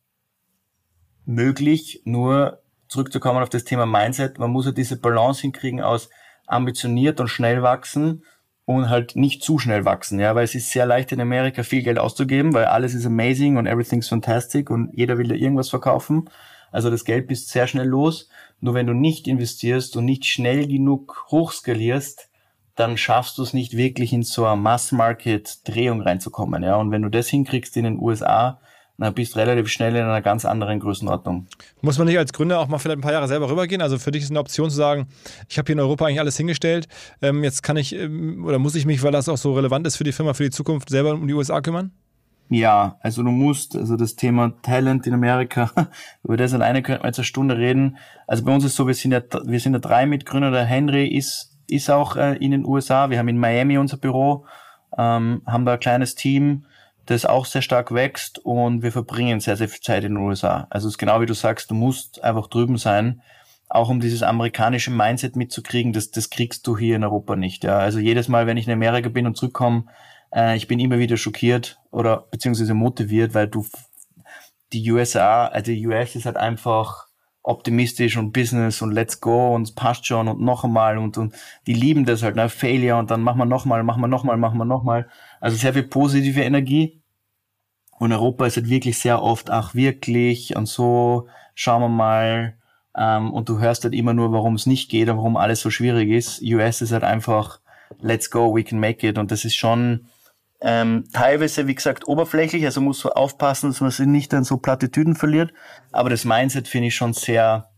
möglich. Nur zurückzukommen auf das Thema Mindset, man muss ja diese Balance hinkriegen aus ambitioniert und schnell wachsen und halt nicht zu schnell wachsen, ja, weil es ist sehr leicht in Amerika viel Geld auszugeben, weil alles ist amazing und everything's fantastic und jeder will da irgendwas verkaufen. Also das Geld bist sehr schnell los. Nur wenn du nicht investierst und nicht schnell genug hochskalierst, dann schaffst du es nicht wirklich in so eine Mass-Market-Drehung reinzukommen, ja. Und wenn du das hinkriegst in den USA, dann bist relativ schnell in einer ganz anderen Größenordnung. Muss man nicht als Gründer auch mal vielleicht ein paar Jahre selber rübergehen? Also für dich ist eine Option zu sagen, ich habe hier in Europa eigentlich alles hingestellt, ähm, jetzt kann ich ähm, oder muss ich mich, weil das auch so relevant ist für die Firma, für die Zukunft, selber um die USA kümmern? Ja, also du musst, also das Thema Talent in Amerika, über das alleine könnte man jetzt eine Stunde reden. Also bei uns ist so, wir sind ja, wir sind ja drei Mitgründer, der Henry ist, ist auch äh, in den USA, wir haben in Miami unser Büro, ähm, haben da ein kleines Team, das auch sehr stark wächst und wir verbringen sehr, sehr viel Zeit in den USA. Also es ist genau wie du sagst, du musst einfach drüben sein, auch um dieses amerikanische Mindset mitzukriegen, das, das kriegst du hier in Europa nicht. Ja. Also jedes Mal, wenn ich in Amerika bin und zurückkomme, äh, ich bin immer wieder schockiert oder beziehungsweise motiviert, weil du die USA, also die US ist halt einfach optimistisch und Business und let's go und es passt schon und noch einmal und, und die lieben das halt, ne? Failure und dann machen wir nochmal, machen wir nochmal, machen wir nochmal. Also sehr viel positive Energie. Und Europa ist halt wirklich sehr oft, ach wirklich und so, schauen wir mal. Ähm, und du hörst halt immer nur, warum es nicht geht und warum alles so schwierig ist. US ist halt einfach, let's go, we can make it. Und das ist schon ähm, teilweise, wie gesagt, oberflächlich. Also muss so aufpassen, dass man sich nicht dann so Plattitüden verliert. Aber das Mindset finde ich schon sehr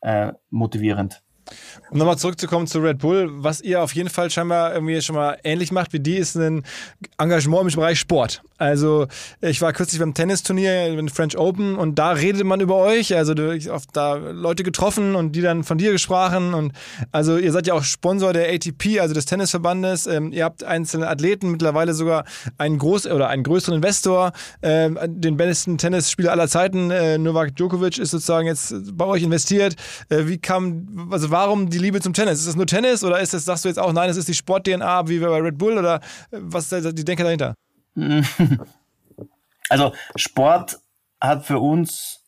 äh, motivierend. Um nochmal zurückzukommen zu Red Bull, was ihr auf jeden Fall scheinbar irgendwie schon mal ähnlich macht wie die, ist ein Engagement im Bereich Sport. Also ich war kürzlich beim Tennisturnier, beim French Open und da redet man über euch. Also hast oft da Leute getroffen und die dann von dir gesprochen und also ihr seid ja auch Sponsor der ATP, also des Tennisverbandes. Ähm, ihr habt einzelne Athleten, mittlerweile sogar einen groß oder einen größeren Investor, äh, den besten Tennisspieler aller Zeiten, äh, Novak Djokovic, ist sozusagen jetzt bei euch investiert. Äh, wie kam, also warum die Liebe zum Tennis? Ist das nur Tennis oder ist das, sagst du jetzt auch, nein, es ist die Sport-DNA wie bei Red Bull oder äh, was ist die Denke dahinter? Also Sport hat für uns,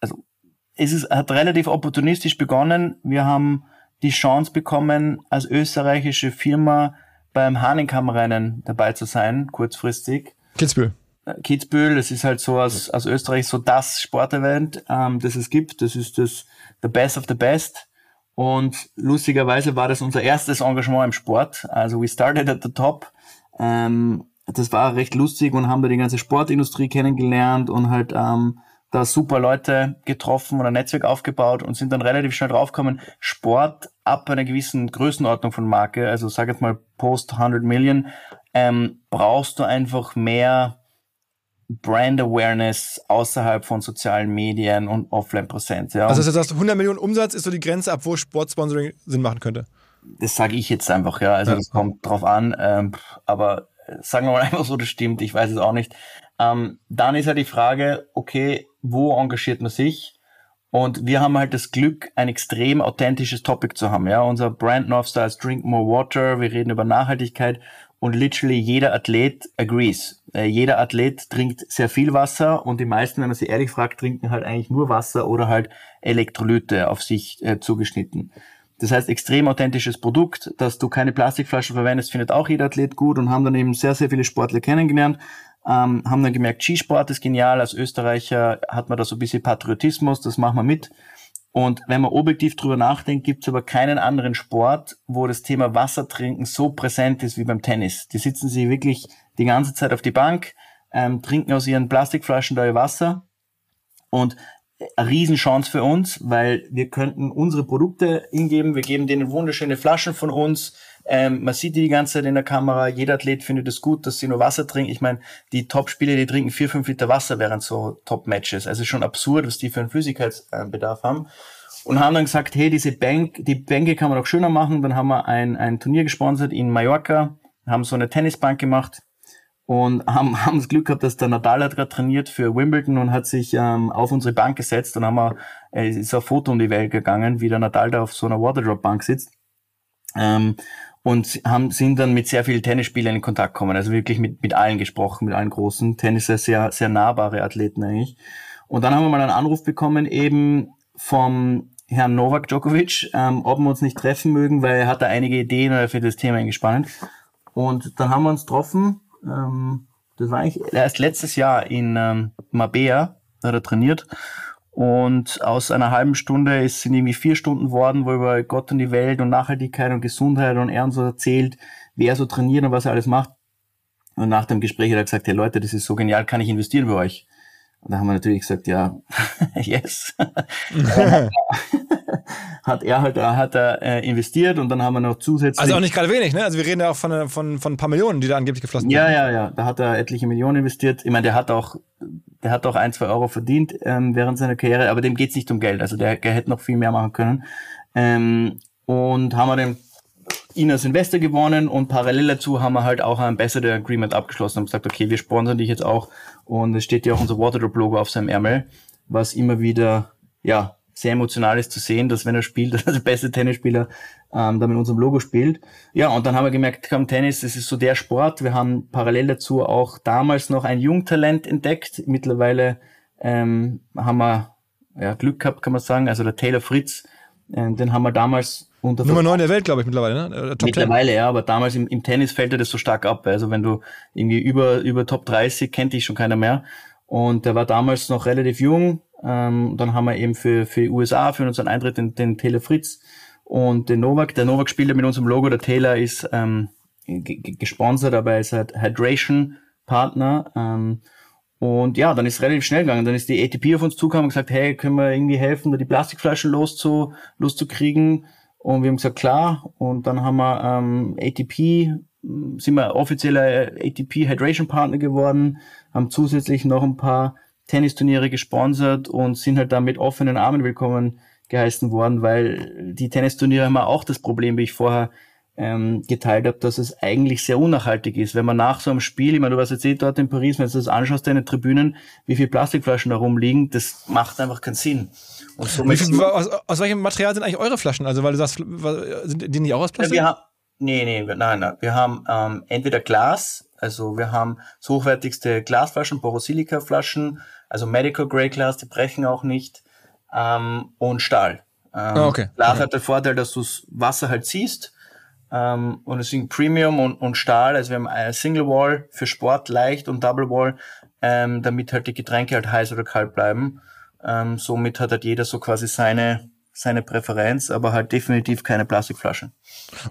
also es ist, hat relativ opportunistisch begonnen. Wir haben die Chance bekommen, als österreichische Firma beim Hahnenkammrennen dabei zu sein, kurzfristig. Kitzbühel. Kitzbühel, das ist halt so aus, aus Österreich so das Sportevent, ähm, das es gibt. Das ist das the best of the best. Und lustigerweise war das unser erstes Engagement im Sport. Also we started at the top. Ähm, das war recht lustig und haben da die ganze Sportindustrie kennengelernt und halt ähm, da super Leute getroffen und ein Netzwerk aufgebaut und sind dann relativ schnell draufgekommen, Sport ab einer gewissen Größenordnung von Marke, also sag jetzt mal post 100 Million, ähm, brauchst du einfach mehr Brand Awareness außerhalb von sozialen Medien und Offline-Präsenz. Ja. Also das heißt, 100 Millionen Umsatz ist so die Grenze, ab wo Sportsponsoring Sinn machen könnte? Das sage ich jetzt einfach, ja. Also ja. das kommt drauf an. Ähm, aber sagen wir mal einfach so, das stimmt. Ich weiß es auch nicht. Ähm, dann ist ja die Frage, okay, wo engagiert man sich? Und wir haben halt das Glück, ein extrem authentisches Topic zu haben. Ja, unser Brand North Star ist Drink More Water. Wir reden über Nachhaltigkeit und literally jeder Athlet agrees. Äh, jeder Athlet trinkt sehr viel Wasser und die meisten, wenn man sie ehrlich fragt, trinken halt eigentlich nur Wasser oder halt Elektrolyte auf sich äh, zugeschnitten. Das heißt, extrem authentisches Produkt, dass du keine Plastikflaschen verwendest, findet auch jeder Athlet gut und haben dann eben sehr, sehr viele Sportler kennengelernt ähm, haben dann gemerkt, Skisport ist genial. Als Österreicher hat man da so ein bisschen Patriotismus, das machen wir mit. Und wenn man objektiv drüber nachdenkt, gibt es aber keinen anderen Sport, wo das Thema Wassertrinken so präsent ist wie beim Tennis. Die sitzen sie wirklich die ganze Zeit auf die Bank, ähm, trinken aus ihren Plastikflaschen da ihr Wasser. Und eine Riesenchance für uns, weil wir könnten unsere Produkte hingeben, wir geben denen wunderschöne Flaschen von uns, ähm, man sieht die die ganze Zeit in der Kamera. Jeder Athlet findet es gut, dass sie nur Wasser trinken. Ich meine, die Top-Spieler, die trinken vier, fünf Liter Wasser während so Top-Matches. Also schon absurd, was die für einen Flüssigkeitsbedarf haben. Und haben dann gesagt, hey, diese Bank, die Bänke kann man doch schöner machen. Dann haben wir ein, ein Turnier gesponsert in Mallorca, haben so eine Tennisbank gemacht und haben, haben das Glück gehabt, dass der Nadal hat gerade trainiert für Wimbledon und hat sich ähm, auf unsere Bank gesetzt und haben wir, äh, ist ein Foto um die Welt gegangen, wie der Nadal da auf so einer Waterdrop-Bank sitzt. Ähm, und haben, sind dann mit sehr vielen Tennisspielern in Kontakt gekommen, also wirklich mit, mit allen gesprochen, mit allen großen Tennis sehr, sehr nahbare Athleten eigentlich. Und dann haben wir mal einen Anruf bekommen eben vom Herrn Novak Djokovic, ähm, ob wir uns nicht treffen mögen, weil er hat da einige Ideen oder für das Thema spannend. Und dann haben wir uns getroffen, ähm, das war eigentlich erst letztes Jahr in ähm, Mabea, da hat er trainiert. Und aus einer halben Stunde ist, sind irgendwie vier Stunden worden, wo über Gott und die Welt und Nachhaltigkeit und Gesundheit und er uns so erzählt, wie er so trainiert und was er alles macht. Und nach dem Gespräch hat er gesagt, hey Leute, das ist so genial, kann ich investieren bei euch? Und da haben wir natürlich gesagt, ja, yes. hat er halt hat er äh, investiert und dann haben wir noch zusätzlich. Also auch nicht gerade wenig, ne? Also wir reden ja auch von, von, von ein paar Millionen, die da angeblich geflossen ja, sind. Ja, ja, ja. Da hat er etliche Millionen investiert. Ich meine, der hat auch, der hat auch ein, zwei Euro verdient ähm, während seiner Karriere, aber dem geht's nicht um Geld. Also der, der hätte noch viel mehr machen können. Ähm, und haben wir den ihn als Investor gewonnen und parallel dazu haben wir halt auch ein Ambassador Agreement abgeschlossen und gesagt, okay, wir sponsern dich jetzt auch und es steht ja auch unser Waterdrop-Logo auf seinem Ärmel, was immer wieder, ja, sehr emotional ist zu sehen, dass wenn er spielt, dass er der beste Tennisspieler ähm, da mit unserem Logo spielt. Ja, und dann haben wir gemerkt, komm, Tennis, das ist so der Sport. Wir haben parallel dazu auch damals noch ein Jungtalent entdeckt. Mittlerweile ähm, haben wir ja, Glück gehabt, kann man sagen. Also der Taylor Fritz, äh, den haben wir damals unter Nummer 9 der Welt, glaube ich, mittlerweile, ne? Top mittlerweile, 10. ja, aber damals im, im Tennis fällt er das so stark ab. Also wenn du irgendwie über, über Top 30 kennt dich schon keiner mehr. Und der war damals noch relativ jung, ähm, dann haben wir eben für, für die USA, für unseren Eintritt den, den Taylor Fritz und den Novak. Der Novak spielt ja mit unserem Logo, der Taylor ist ähm, gesponsert, aber er ist halt Hydration-Partner. Ähm, und ja, dann ist es relativ schnell gegangen. Dann ist die ATP auf uns zugekommen und gesagt, hey, können wir irgendwie helfen, da die Plastikflaschen loszu, loszukriegen? Und wir haben gesagt, klar. Und dann haben wir ähm, ATP, sind wir offizieller ATP Hydration Partner geworden, haben zusätzlich noch ein paar Tennisturniere gesponsert und sind halt da mit offenen Armen willkommen geheißen worden, weil die Tennisturniere haben auch das Problem, wie ich vorher ähm, geteilt habe, dass es eigentlich sehr unnachhaltig ist. Wenn man nach so einem Spiel, ich meine, du warst jetzt eh dort in Paris, wenn du das anschaust, deine Tribünen, wie viele Plastikflaschen da rumliegen, das macht einfach keinen Sinn. Und so viel, aus, aus, welchem Material sind eigentlich eure Flaschen? Also, weil du sagst, sind die nicht auch aus Plastik? Ja, nee, nee, nein, nein. Wir haben ähm, entweder Glas, also wir haben das hochwertigste Glasflaschen, Borosilica-Flaschen, also Medical Grey Glass, die brechen auch nicht. Ähm, und Stahl. Ähm, oh, okay. Glas okay. hat den Vorteil, dass du das Wasser halt siehst. Ähm, und deswegen Premium und, und Stahl. Also wir haben eine Single Wall für Sport leicht und Double Wall ähm, damit halt die Getränke halt heiß oder kalt bleiben. Ähm, somit hat halt jeder so quasi seine seine Präferenz, aber halt definitiv keine Plastikflasche.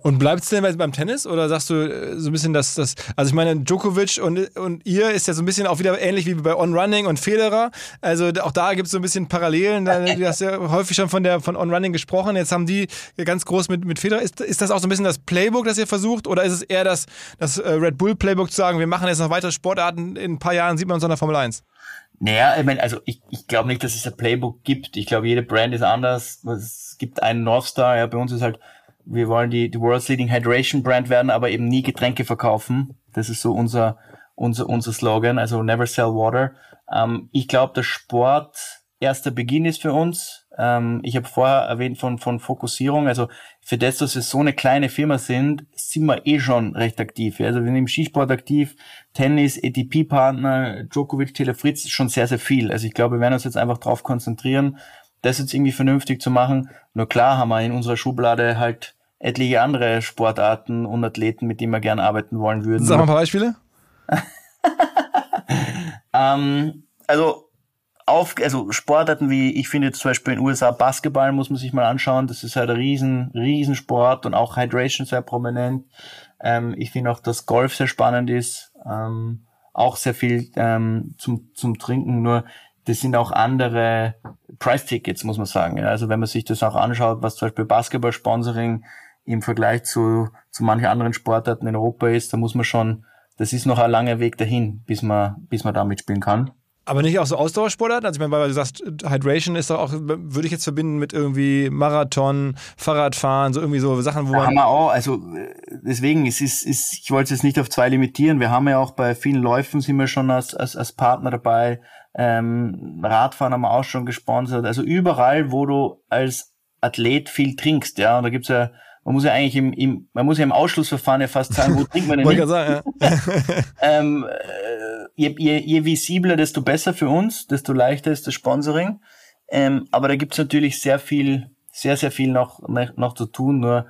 Und bleibt es denn beim Tennis oder sagst du äh, so ein bisschen, dass das, also ich meine, Djokovic und, und ihr ist ja so ein bisschen auch wieder ähnlich wie bei On Running und Federer. Also auch da gibt es so ein bisschen Parallelen. Du hast ja häufig schon von der von On Running gesprochen. Jetzt haben die ganz groß mit, mit Federer. Ist, ist das auch so ein bisschen das Playbook, das ihr versucht? Oder ist es eher das, das äh, Red Bull Playbook zu sagen, wir machen jetzt noch weitere Sportarten, in ein paar Jahren sieht man uns an der Formel 1? Naja, ich meine, also ich, ich glaube nicht, dass es ein Playbook gibt. Ich glaube, jede Brand ist anders. Es gibt einen North Star. Ja, bei uns ist halt, wir wollen die, die World's Leading Hydration Brand werden, aber eben nie Getränke verkaufen. Das ist so unser, unser, unser Slogan. Also never sell water. Ähm, ich glaube, der Sport erster Beginn ist für uns. Ähm, ich habe vorher erwähnt von, von Fokussierung. Also für das, dass wir so eine kleine Firma sind, sind wir eh schon recht aktiv. Also wir sind im Skisport aktiv, Tennis, ATP-Partner, Djokovic, Telefritz, schon sehr, sehr viel. Also ich glaube, wir werden uns jetzt einfach darauf konzentrieren, das jetzt irgendwie vernünftig zu machen. Nur klar haben wir in unserer Schublade halt etliche andere Sportarten und Athleten, mit denen wir gerne arbeiten wollen würden. Sag mal ein paar Beispiele. ähm, also auf, also Sportarten wie, ich finde zum Beispiel in den USA Basketball muss man sich mal anschauen, das ist halt ein riesen, riesen Sport und auch Hydration sehr prominent. Ähm, ich finde auch, dass Golf sehr spannend ist, ähm, auch sehr viel ähm, zum, zum Trinken, nur das sind auch andere Price-Tickets, muss man sagen. Also wenn man sich das auch anschaut, was zum Beispiel Basketball-Sponsoring im Vergleich zu, zu manchen anderen Sportarten in Europa ist, da muss man schon, das ist noch ein langer Weg dahin, bis man, bis man da mitspielen kann. Aber nicht auch so Ausdauersportarten? Also ich meine, weil du sagst, Hydration ist doch auch, würde ich jetzt verbinden mit irgendwie Marathon, Fahrradfahren, so irgendwie so Sachen, wo da man. Haben wir auch, also deswegen, es ist, ist, ich wollte es jetzt nicht auf zwei limitieren. Wir haben ja auch bei vielen Läufen sind wir schon als, als, als Partner dabei. Ähm, Radfahren haben wir auch schon gesponsert. Also überall, wo du als Athlet viel trinkst, ja, und da gibt's ja man muss ja eigentlich im, im man muss ja im Ausschlussverfahren ja fast sagen, wo trinkt man denn nicht? Sagen, ja. ähm, äh, je, je, je visibler, desto besser für uns, desto leichter ist das Sponsoring. Ähm, aber da gibt's natürlich sehr viel, sehr, sehr viel noch, noch zu tun. Nur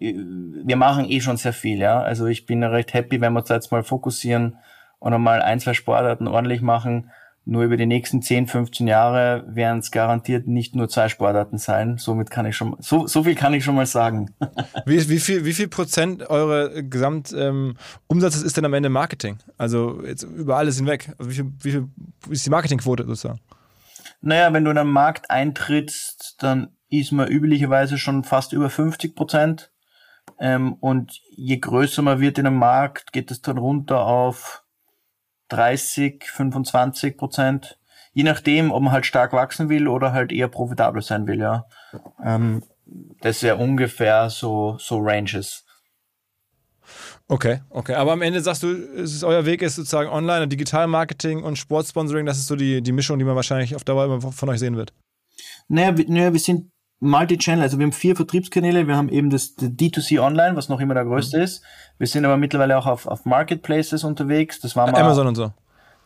äh, wir machen eh schon sehr viel, ja. Also ich bin recht happy, wenn wir uns jetzt mal fokussieren und einmal ein, zwei Sportarten ordentlich machen nur über die nächsten 10, 15 Jahre werden es garantiert nicht nur zwei Sportarten sein. Somit kann ich schon, so, so viel kann ich schon mal sagen. Wie, wie, viel, wie viel Prozent eure Gesamtumsatzes ähm, ist denn am Ende Marketing? Also jetzt über alles hinweg. Also wie, viel, wie viel ist die Marketingquote sozusagen? Naja, wenn du in einen Markt eintrittst, dann ist man üblicherweise schon fast über 50 Prozent. Ähm, und je größer man wird in einem Markt, geht es dann runter auf 30, 25 Prozent. Je nachdem, ob man halt stark wachsen will oder halt eher profitabel sein will, ja. Ähm, das wäre ungefähr so, so Ranges. Okay, okay. Aber am Ende sagst du, es ist euer Weg ist sozusagen Online, Digital-Marketing und Sportsponsoring, das ist so die, die Mischung, die man wahrscheinlich auf Dauer immer von euch sehen wird. Naja, wir, naja, wir sind Multi-Channel, also wir haben vier Vertriebskanäle, wir haben eben das D2C Online, was noch immer der größte mhm. ist. Wir sind aber mittlerweile auch auf, auf Marketplaces unterwegs. Das war mal, Amazon und so.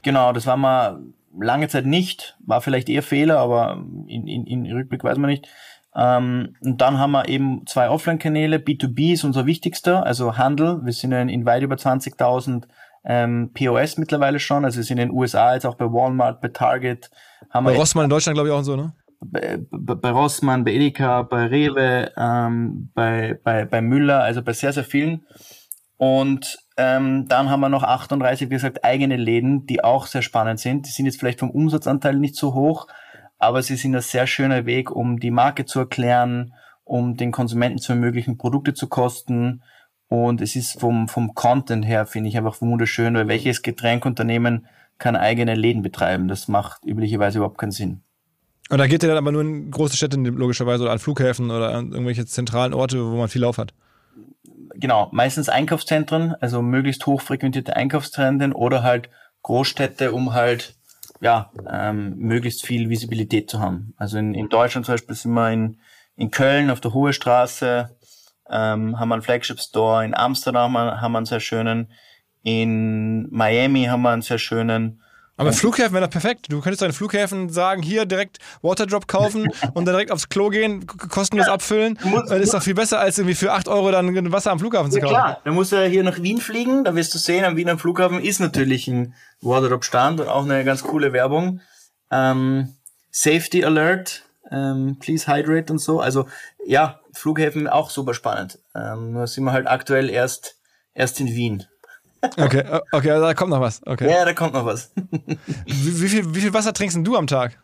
Genau, das war mal lange Zeit nicht, war vielleicht eher Fehler, aber in, in, in Rückblick weiß man nicht. Ähm, und dann haben wir eben zwei Offline-Kanäle. B2B ist unser wichtigster, also Handel. Wir sind in, in weit über 20.000 ähm, POS mittlerweile schon. Also wir sind in den USA jetzt auch bei Walmart, bei Target. Haben bei Rossmann in Deutschland glaube ich auch so, ne? Bei, bei Rossmann, bei Edeka, bei Rewe, ähm, bei, bei, bei Müller, also bei sehr, sehr vielen. Und ähm, dann haben wir noch 38, wie gesagt, eigene Läden, die auch sehr spannend sind. Die sind jetzt vielleicht vom Umsatzanteil nicht so hoch, aber sie sind ein sehr schöner Weg, um die Marke zu erklären, um den Konsumenten zu ermöglichen, Produkte zu kosten. Und es ist vom, vom Content her, finde ich, einfach wunderschön, weil welches Getränkunternehmen kann eigene Läden betreiben? Das macht üblicherweise überhaupt keinen Sinn. Und da geht ihr dann aber nur in große Städte logischerweise oder an Flughäfen oder an irgendwelche zentralen Orte, wo man viel Lauf hat. Genau, meistens Einkaufszentren, also möglichst hochfrequentierte Einkaufszentren oder halt Großstädte, um halt ja ähm, möglichst viel Visibilität zu haben. Also in, in Deutschland zum Beispiel sind wir in, in Köln auf der Hohe Straße, ähm, haben wir einen Flagship Store, in Amsterdam haben wir einen sehr schönen, in Miami haben wir einen sehr schönen Aber Flughäfen wäre doch perfekt. Du könntest deinen Flughäfen sagen, hier direkt Waterdrop kaufen und dann direkt aufs Klo gehen, kostenlos abfüllen. Das ist doch viel besser, als irgendwie für 8 Euro dann Wasser am Flughafen zu Ja kaufen. klar, da musst du hier nach Wien fliegen, da wirst du sehen, am Wiener Flughafen ist natürlich ein Waterdrop-Stand und auch eine ganz coole Werbung. Ähm, Safety Alert, ähm, please hydrate und so. Also ja, Flughäfen auch super spannend. Ähm, nur sind wir halt aktuell erst, erst in Wien. Okay, okay, also da kommt noch was. Okay. Ja, da kommt noch was. Wie, wie, viel, wie viel Wasser trinkst du am Tag?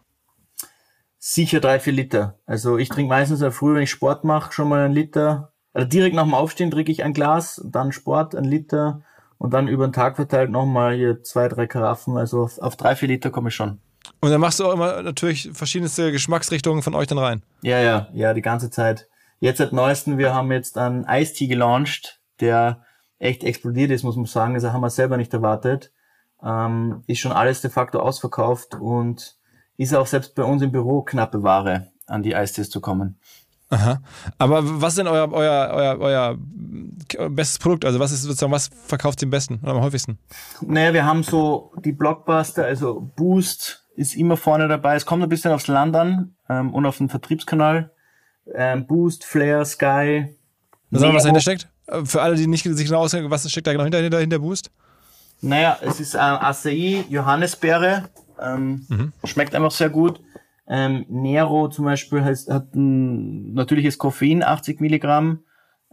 Sicher drei, vier Liter. Also ich trinke meistens auch früh, wenn ich Sport mache, schon mal einen Liter. Also direkt nach dem Aufstehen trinke ich ein Glas, dann Sport, ein Liter und dann über den Tag verteilt nochmal hier zwei, drei Karaffen. Also auf, auf drei, vier Liter komme ich schon. Und dann machst du auch immer natürlich verschiedenste Geschmacksrichtungen von euch dann rein. Ja, ja, ja, die ganze Zeit. Jetzt seit neuesten, wir haben jetzt einen Eistee gelauncht, der echt explodiert ist, muss man sagen. Also haben wir selber nicht erwartet. Ähm, ist schon alles de facto ausverkauft und ist auch selbst bei uns im Büro knappe Ware, an die Eistees zu kommen. Aha. Aber was ist denn euer, euer, euer, euer bestes Produkt? Also was ist sozusagen, was verkauft ihr am besten oder am häufigsten? Naja, wir haben so die Blockbuster, also Boost ist immer vorne dabei. Es kommt ein bisschen aufs Land an ähm, und auf den Vertriebskanal. Ähm, Boost, Flair, Sky. Sag mal, was dahinter steckt? Äh, Für alle, die nicht sich genau auskennen, was steckt da genau hinter, hinter, hinter Boost? Naja, es ist äh, Acai, Johannisbeere. Ähm, Schmeckt einfach sehr gut. Ähm, Nero zum Beispiel heißt, hat ein natürliches Koffein, 80 Milligramm.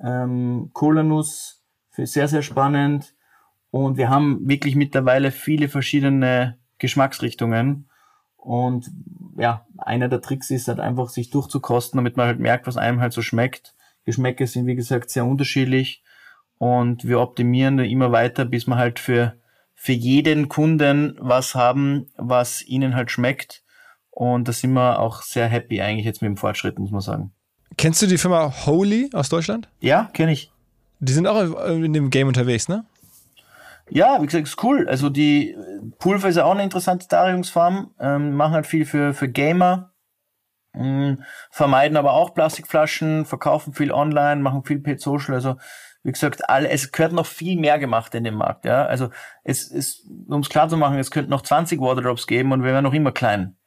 Ähm, Kohlenuss, für sehr, sehr spannend. Und wir haben wirklich mittlerweile viele verschiedene Geschmacksrichtungen. Und ja, einer der Tricks ist halt einfach, sich durchzukosten, damit man halt merkt, was einem halt so schmeckt. Geschmäcke sind, wie gesagt, sehr unterschiedlich. Und wir optimieren immer weiter, bis wir halt für, für jeden Kunden was haben, was ihnen halt schmeckt. Und da sind wir auch sehr happy eigentlich jetzt mit dem Fortschritt, muss man sagen. Kennst du die Firma Holy aus Deutschland? Ja, kenne ich. Die sind auch in dem Game unterwegs, ne? Ja, wie gesagt, ist cool. Also die Pulver ist ja auch eine interessante Darreichungsform, ähm, machen halt viel für, für Gamer, vermeiden aber auch Plastikflaschen, verkaufen viel online, machen viel Paid Social, also wie gesagt, alle, es gehört noch viel mehr gemacht in dem Markt, ja. Also es ist, um es klar zu machen, es könnte noch 20 Waterdrops geben und wir wären noch immer klein.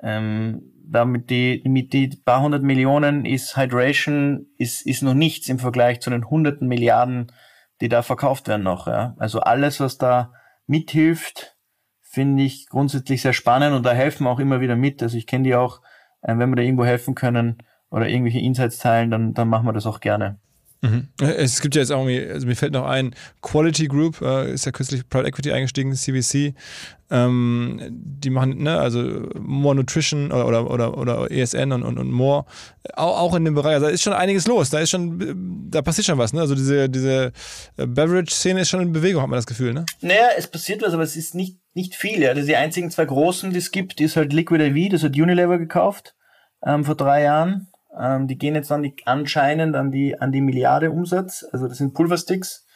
Ähm, damit die, mit die paar hundert Millionen ist Hydration, ist, ist noch nichts im Vergleich zu den hunderten Milliarden, die da verkauft werden noch. Ja. Also alles, was da mithilft, finde ich grundsätzlich sehr spannend und da helfen auch immer wieder mit. Also ich kenne die auch, wenn wir da irgendwo helfen können oder irgendwelche Insights teilen, dann, dann machen wir das auch gerne. Mhm. Es gibt ja jetzt auch irgendwie, also mir fällt noch ein, Quality Group, äh, ist ja kürzlich Private Equity eingestiegen, CVC. Ähm, die machen, ne, also More Nutrition oder, oder, oder, oder ESN und, und, und More. Auch, auch in dem Bereich, also da ist schon einiges los, da ist schon, da passiert schon was, ne? Also diese, diese Beverage-Szene ist schon in Bewegung, hat man das Gefühl, ne? Naja, es passiert was, aber es ist nicht, nicht viel. Ja. Also die einzigen zwei großen, die es gibt, ist halt Liquid IV, das hat Unilever gekauft ähm, vor drei Jahren. Ähm, die gehen jetzt an die, anscheinend an die, an die Milliarde Umsatz. Also das sind Pulversticks.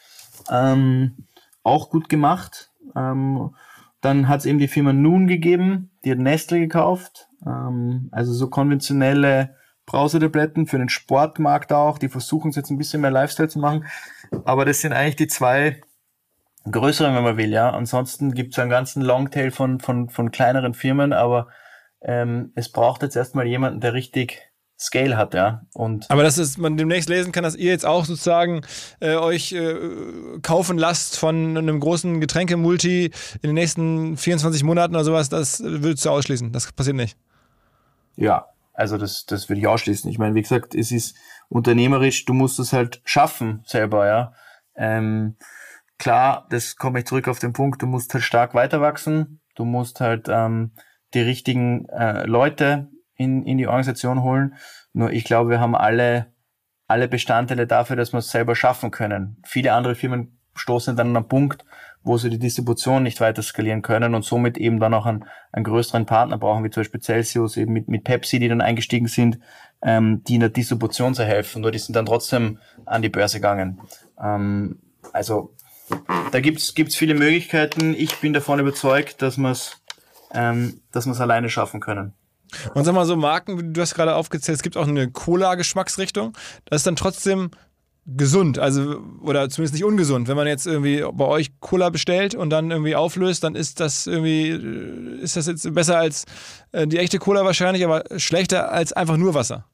Ähm, auch gut gemacht. Ähm, dann hat es eben die Firma Noon gegeben, die hat Nestle gekauft. Ähm, also so konventionelle Brausetabletten für den Sportmarkt auch. Die versuchen es jetzt ein bisschen mehr Lifestyle zu machen. Aber das sind eigentlich die zwei größeren, wenn man will, ja. Ansonsten gibt es einen ganzen Longtail von, von, von kleineren Firmen, aber ähm, es braucht jetzt erstmal jemanden, der richtig Scale hat, ja. Und Aber dass es, man demnächst lesen kann, dass ihr jetzt auch sozusagen äh, euch äh, kaufen lasst von einem großen Getränkemulti in den nächsten 24 Monaten oder sowas, das würdest du ausschließen. Das passiert nicht. ja, also das, das würde ich ausschließen. Ich meine, wie gesagt, es ist unternehmerisch, du musst es halt schaffen selber, ja. Ähm, klar, das komme ich zurück auf den Punkt, du musst halt stark weiter wachsen, du musst halt ähm, die richtigen äh, Leute in, in die Organisation holen. Nur ich glaube, wir haben alle, alle Bestandteile dafür, dass wir es selber schaffen können. Viele andere Firmen stoßen dann an einen Punkt, wo sie die Distribution nicht weiter skalieren können und somit eben dann auch einen, einen größeren Partner brauchen, wie zum Beispiel Celsius, eben mit, mit Pepsi, die dann eingestiegen sind, ähm, die in der Distribution zu helfen. Nur die sind dann trotzdem an die Börse gegangen. Ähm, also da gibt's gibt's viele Möglichkeiten. Ich bin davon überzeugt, dass wir es ähm, alleine schaffen können. Und sag mal so Marken, du hast gerade aufgezählt, es gibt auch eine Cola-Geschmacksrichtung. Das ist dann trotzdem gesund, also oder zumindest nicht ungesund. Wenn man jetzt irgendwie bei euch Cola bestellt und dann irgendwie auflöst, dann ist das irgendwie, äh, ist das jetzt besser als äh, die echte Cola wahrscheinlich, aber schlechter als einfach nur Wasser.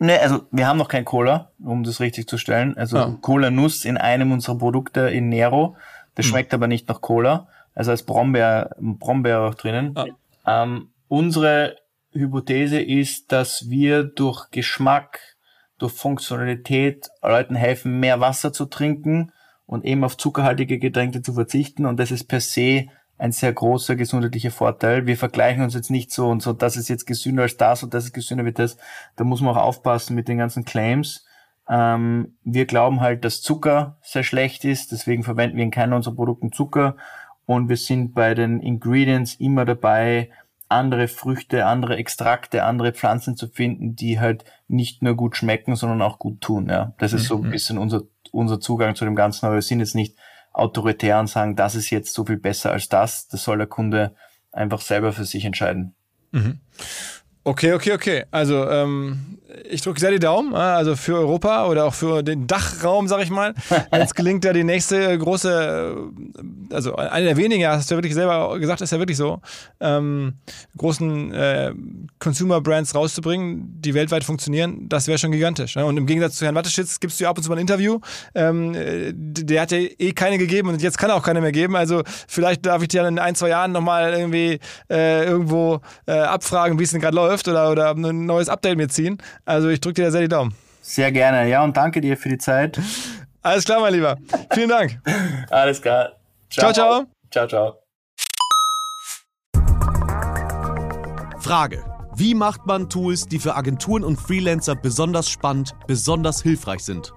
Ne, also wir haben noch kein Cola, um das richtig zu stellen. Also ah. Cola Nuss in einem unserer Produkte in Nero. Das hm. schmeckt aber nicht nach Cola. Also als Brombeer, Brombeer auch drinnen. Ah. Ähm, unsere Hypothese ist, dass wir durch Geschmack durch Funktionalität Leuten helfen, mehr Wasser zu trinken und eben auf zuckerhaltige Getränke zu verzichten. Und das ist per se ein sehr großer gesundheitlicher Vorteil. Wir vergleichen uns jetzt nicht so und so, das ist jetzt gesünder als das und das ist gesünder wie das. Da muss man auch aufpassen mit den ganzen Claims. Ähm, wir glauben halt, dass Zucker sehr schlecht ist, deswegen verwenden wir in keinem unserer Produkten Zucker und wir sind bei den Ingredients immer dabei, andere Früchte, andere Extrakte, andere Pflanzen zu finden, die halt nicht nur gut schmecken, sondern auch gut tun. Ja, das ist so ein mhm. bisschen unser unser Zugang zu dem Ganzen. Aber wir sind jetzt nicht autoritär und sagen, das ist jetzt so viel besser als das. Das soll der Kunde einfach selber für sich entscheiden. Mhm. Okay, okay, okay. Also ähm, ich drücke sehr die Daumen, also für Europa oder auch für den Dachraum, sag ich mal. Jetzt gelingt ja die nächste große, äh, also eine der wenigen, hast du ja wirklich selber gesagt, ist ja wirklich so, ähm, großen äh, Consumer Brands rauszubringen, die weltweit funktionieren, das wäre schon gigantisch. Ne? Und im Gegensatz zu Herrn Watteschitz gibst du ja ab und zu mal ein Interview. Ähm, der hat ja eh keine gegeben und jetzt kann er auch keine mehr geben. Also vielleicht darf ich dir in ein, zwei Jahren nochmal irgendwie äh, irgendwo äh, abfragen, wie es denn gerade läuft oder, oder ein neues Update mir ziehen. Also ich drücke dir sehr die Daumen. Sehr gerne, ja, und danke dir für die Zeit. Alles klar, mein Lieber. Vielen Dank. Alles klar. Ciao, ciao. Ciao, ciao. Frage. Wie macht man Tools, die für Agenturen und Freelancer besonders spannend, besonders hilfreich sind?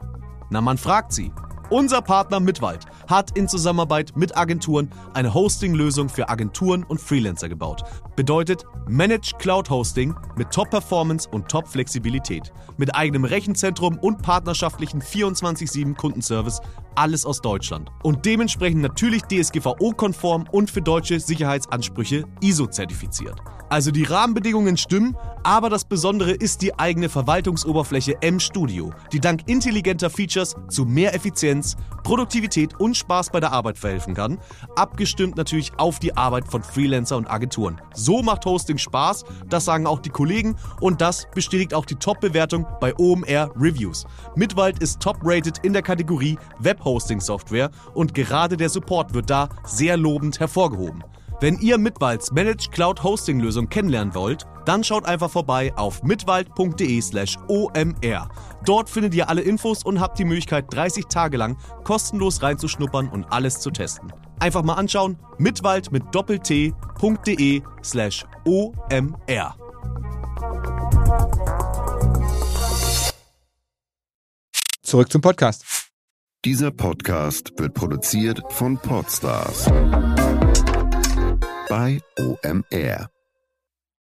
Na, man fragt sie. Unser Partner Mitwald hat in Zusammenarbeit mit Agenturen eine Hosting-Lösung für Agenturen und Freelancer gebaut. Bedeutet Managed Cloud Hosting mit Top-Performance und Top-Flexibilität. Mit eigenem Rechenzentrum und partnerschaftlichen 24-7 Kundenservice. Alles aus Deutschland. Und dementsprechend natürlich DSGVO-konform und für deutsche Sicherheitsansprüche ISO-zertifiziert. Also die Rahmenbedingungen stimmen, aber das Besondere ist die eigene Verwaltungsoberfläche M-Studio, die dank intelligenter Features zu mehr Effizienz, Produktivität und Spaß bei der Arbeit verhelfen kann, abgestimmt natürlich auf die Arbeit von Freelancer und Agenturen. So macht Hosting Spaß, das sagen auch die Kollegen und das bestätigt auch die Top-Bewertung bei OMR Reviews. Mitwald ist top-rated in der Kategorie Web-Hosting-Software und gerade der Support wird da sehr lobend hervorgehoben. Wenn ihr Mitwalds Managed Cloud Hosting Lösung kennenlernen wollt, dann schaut einfach vorbei auf mitwald.de/omr. Dort findet ihr alle Infos und habt die Möglichkeit 30 Tage lang kostenlos reinzuschnuppern und alles zu testen. Einfach mal anschauen mitwald mit doppelt-t.de/omr. Zurück zum Podcast. Dieser Podcast wird produziert von Podstars bei OMR.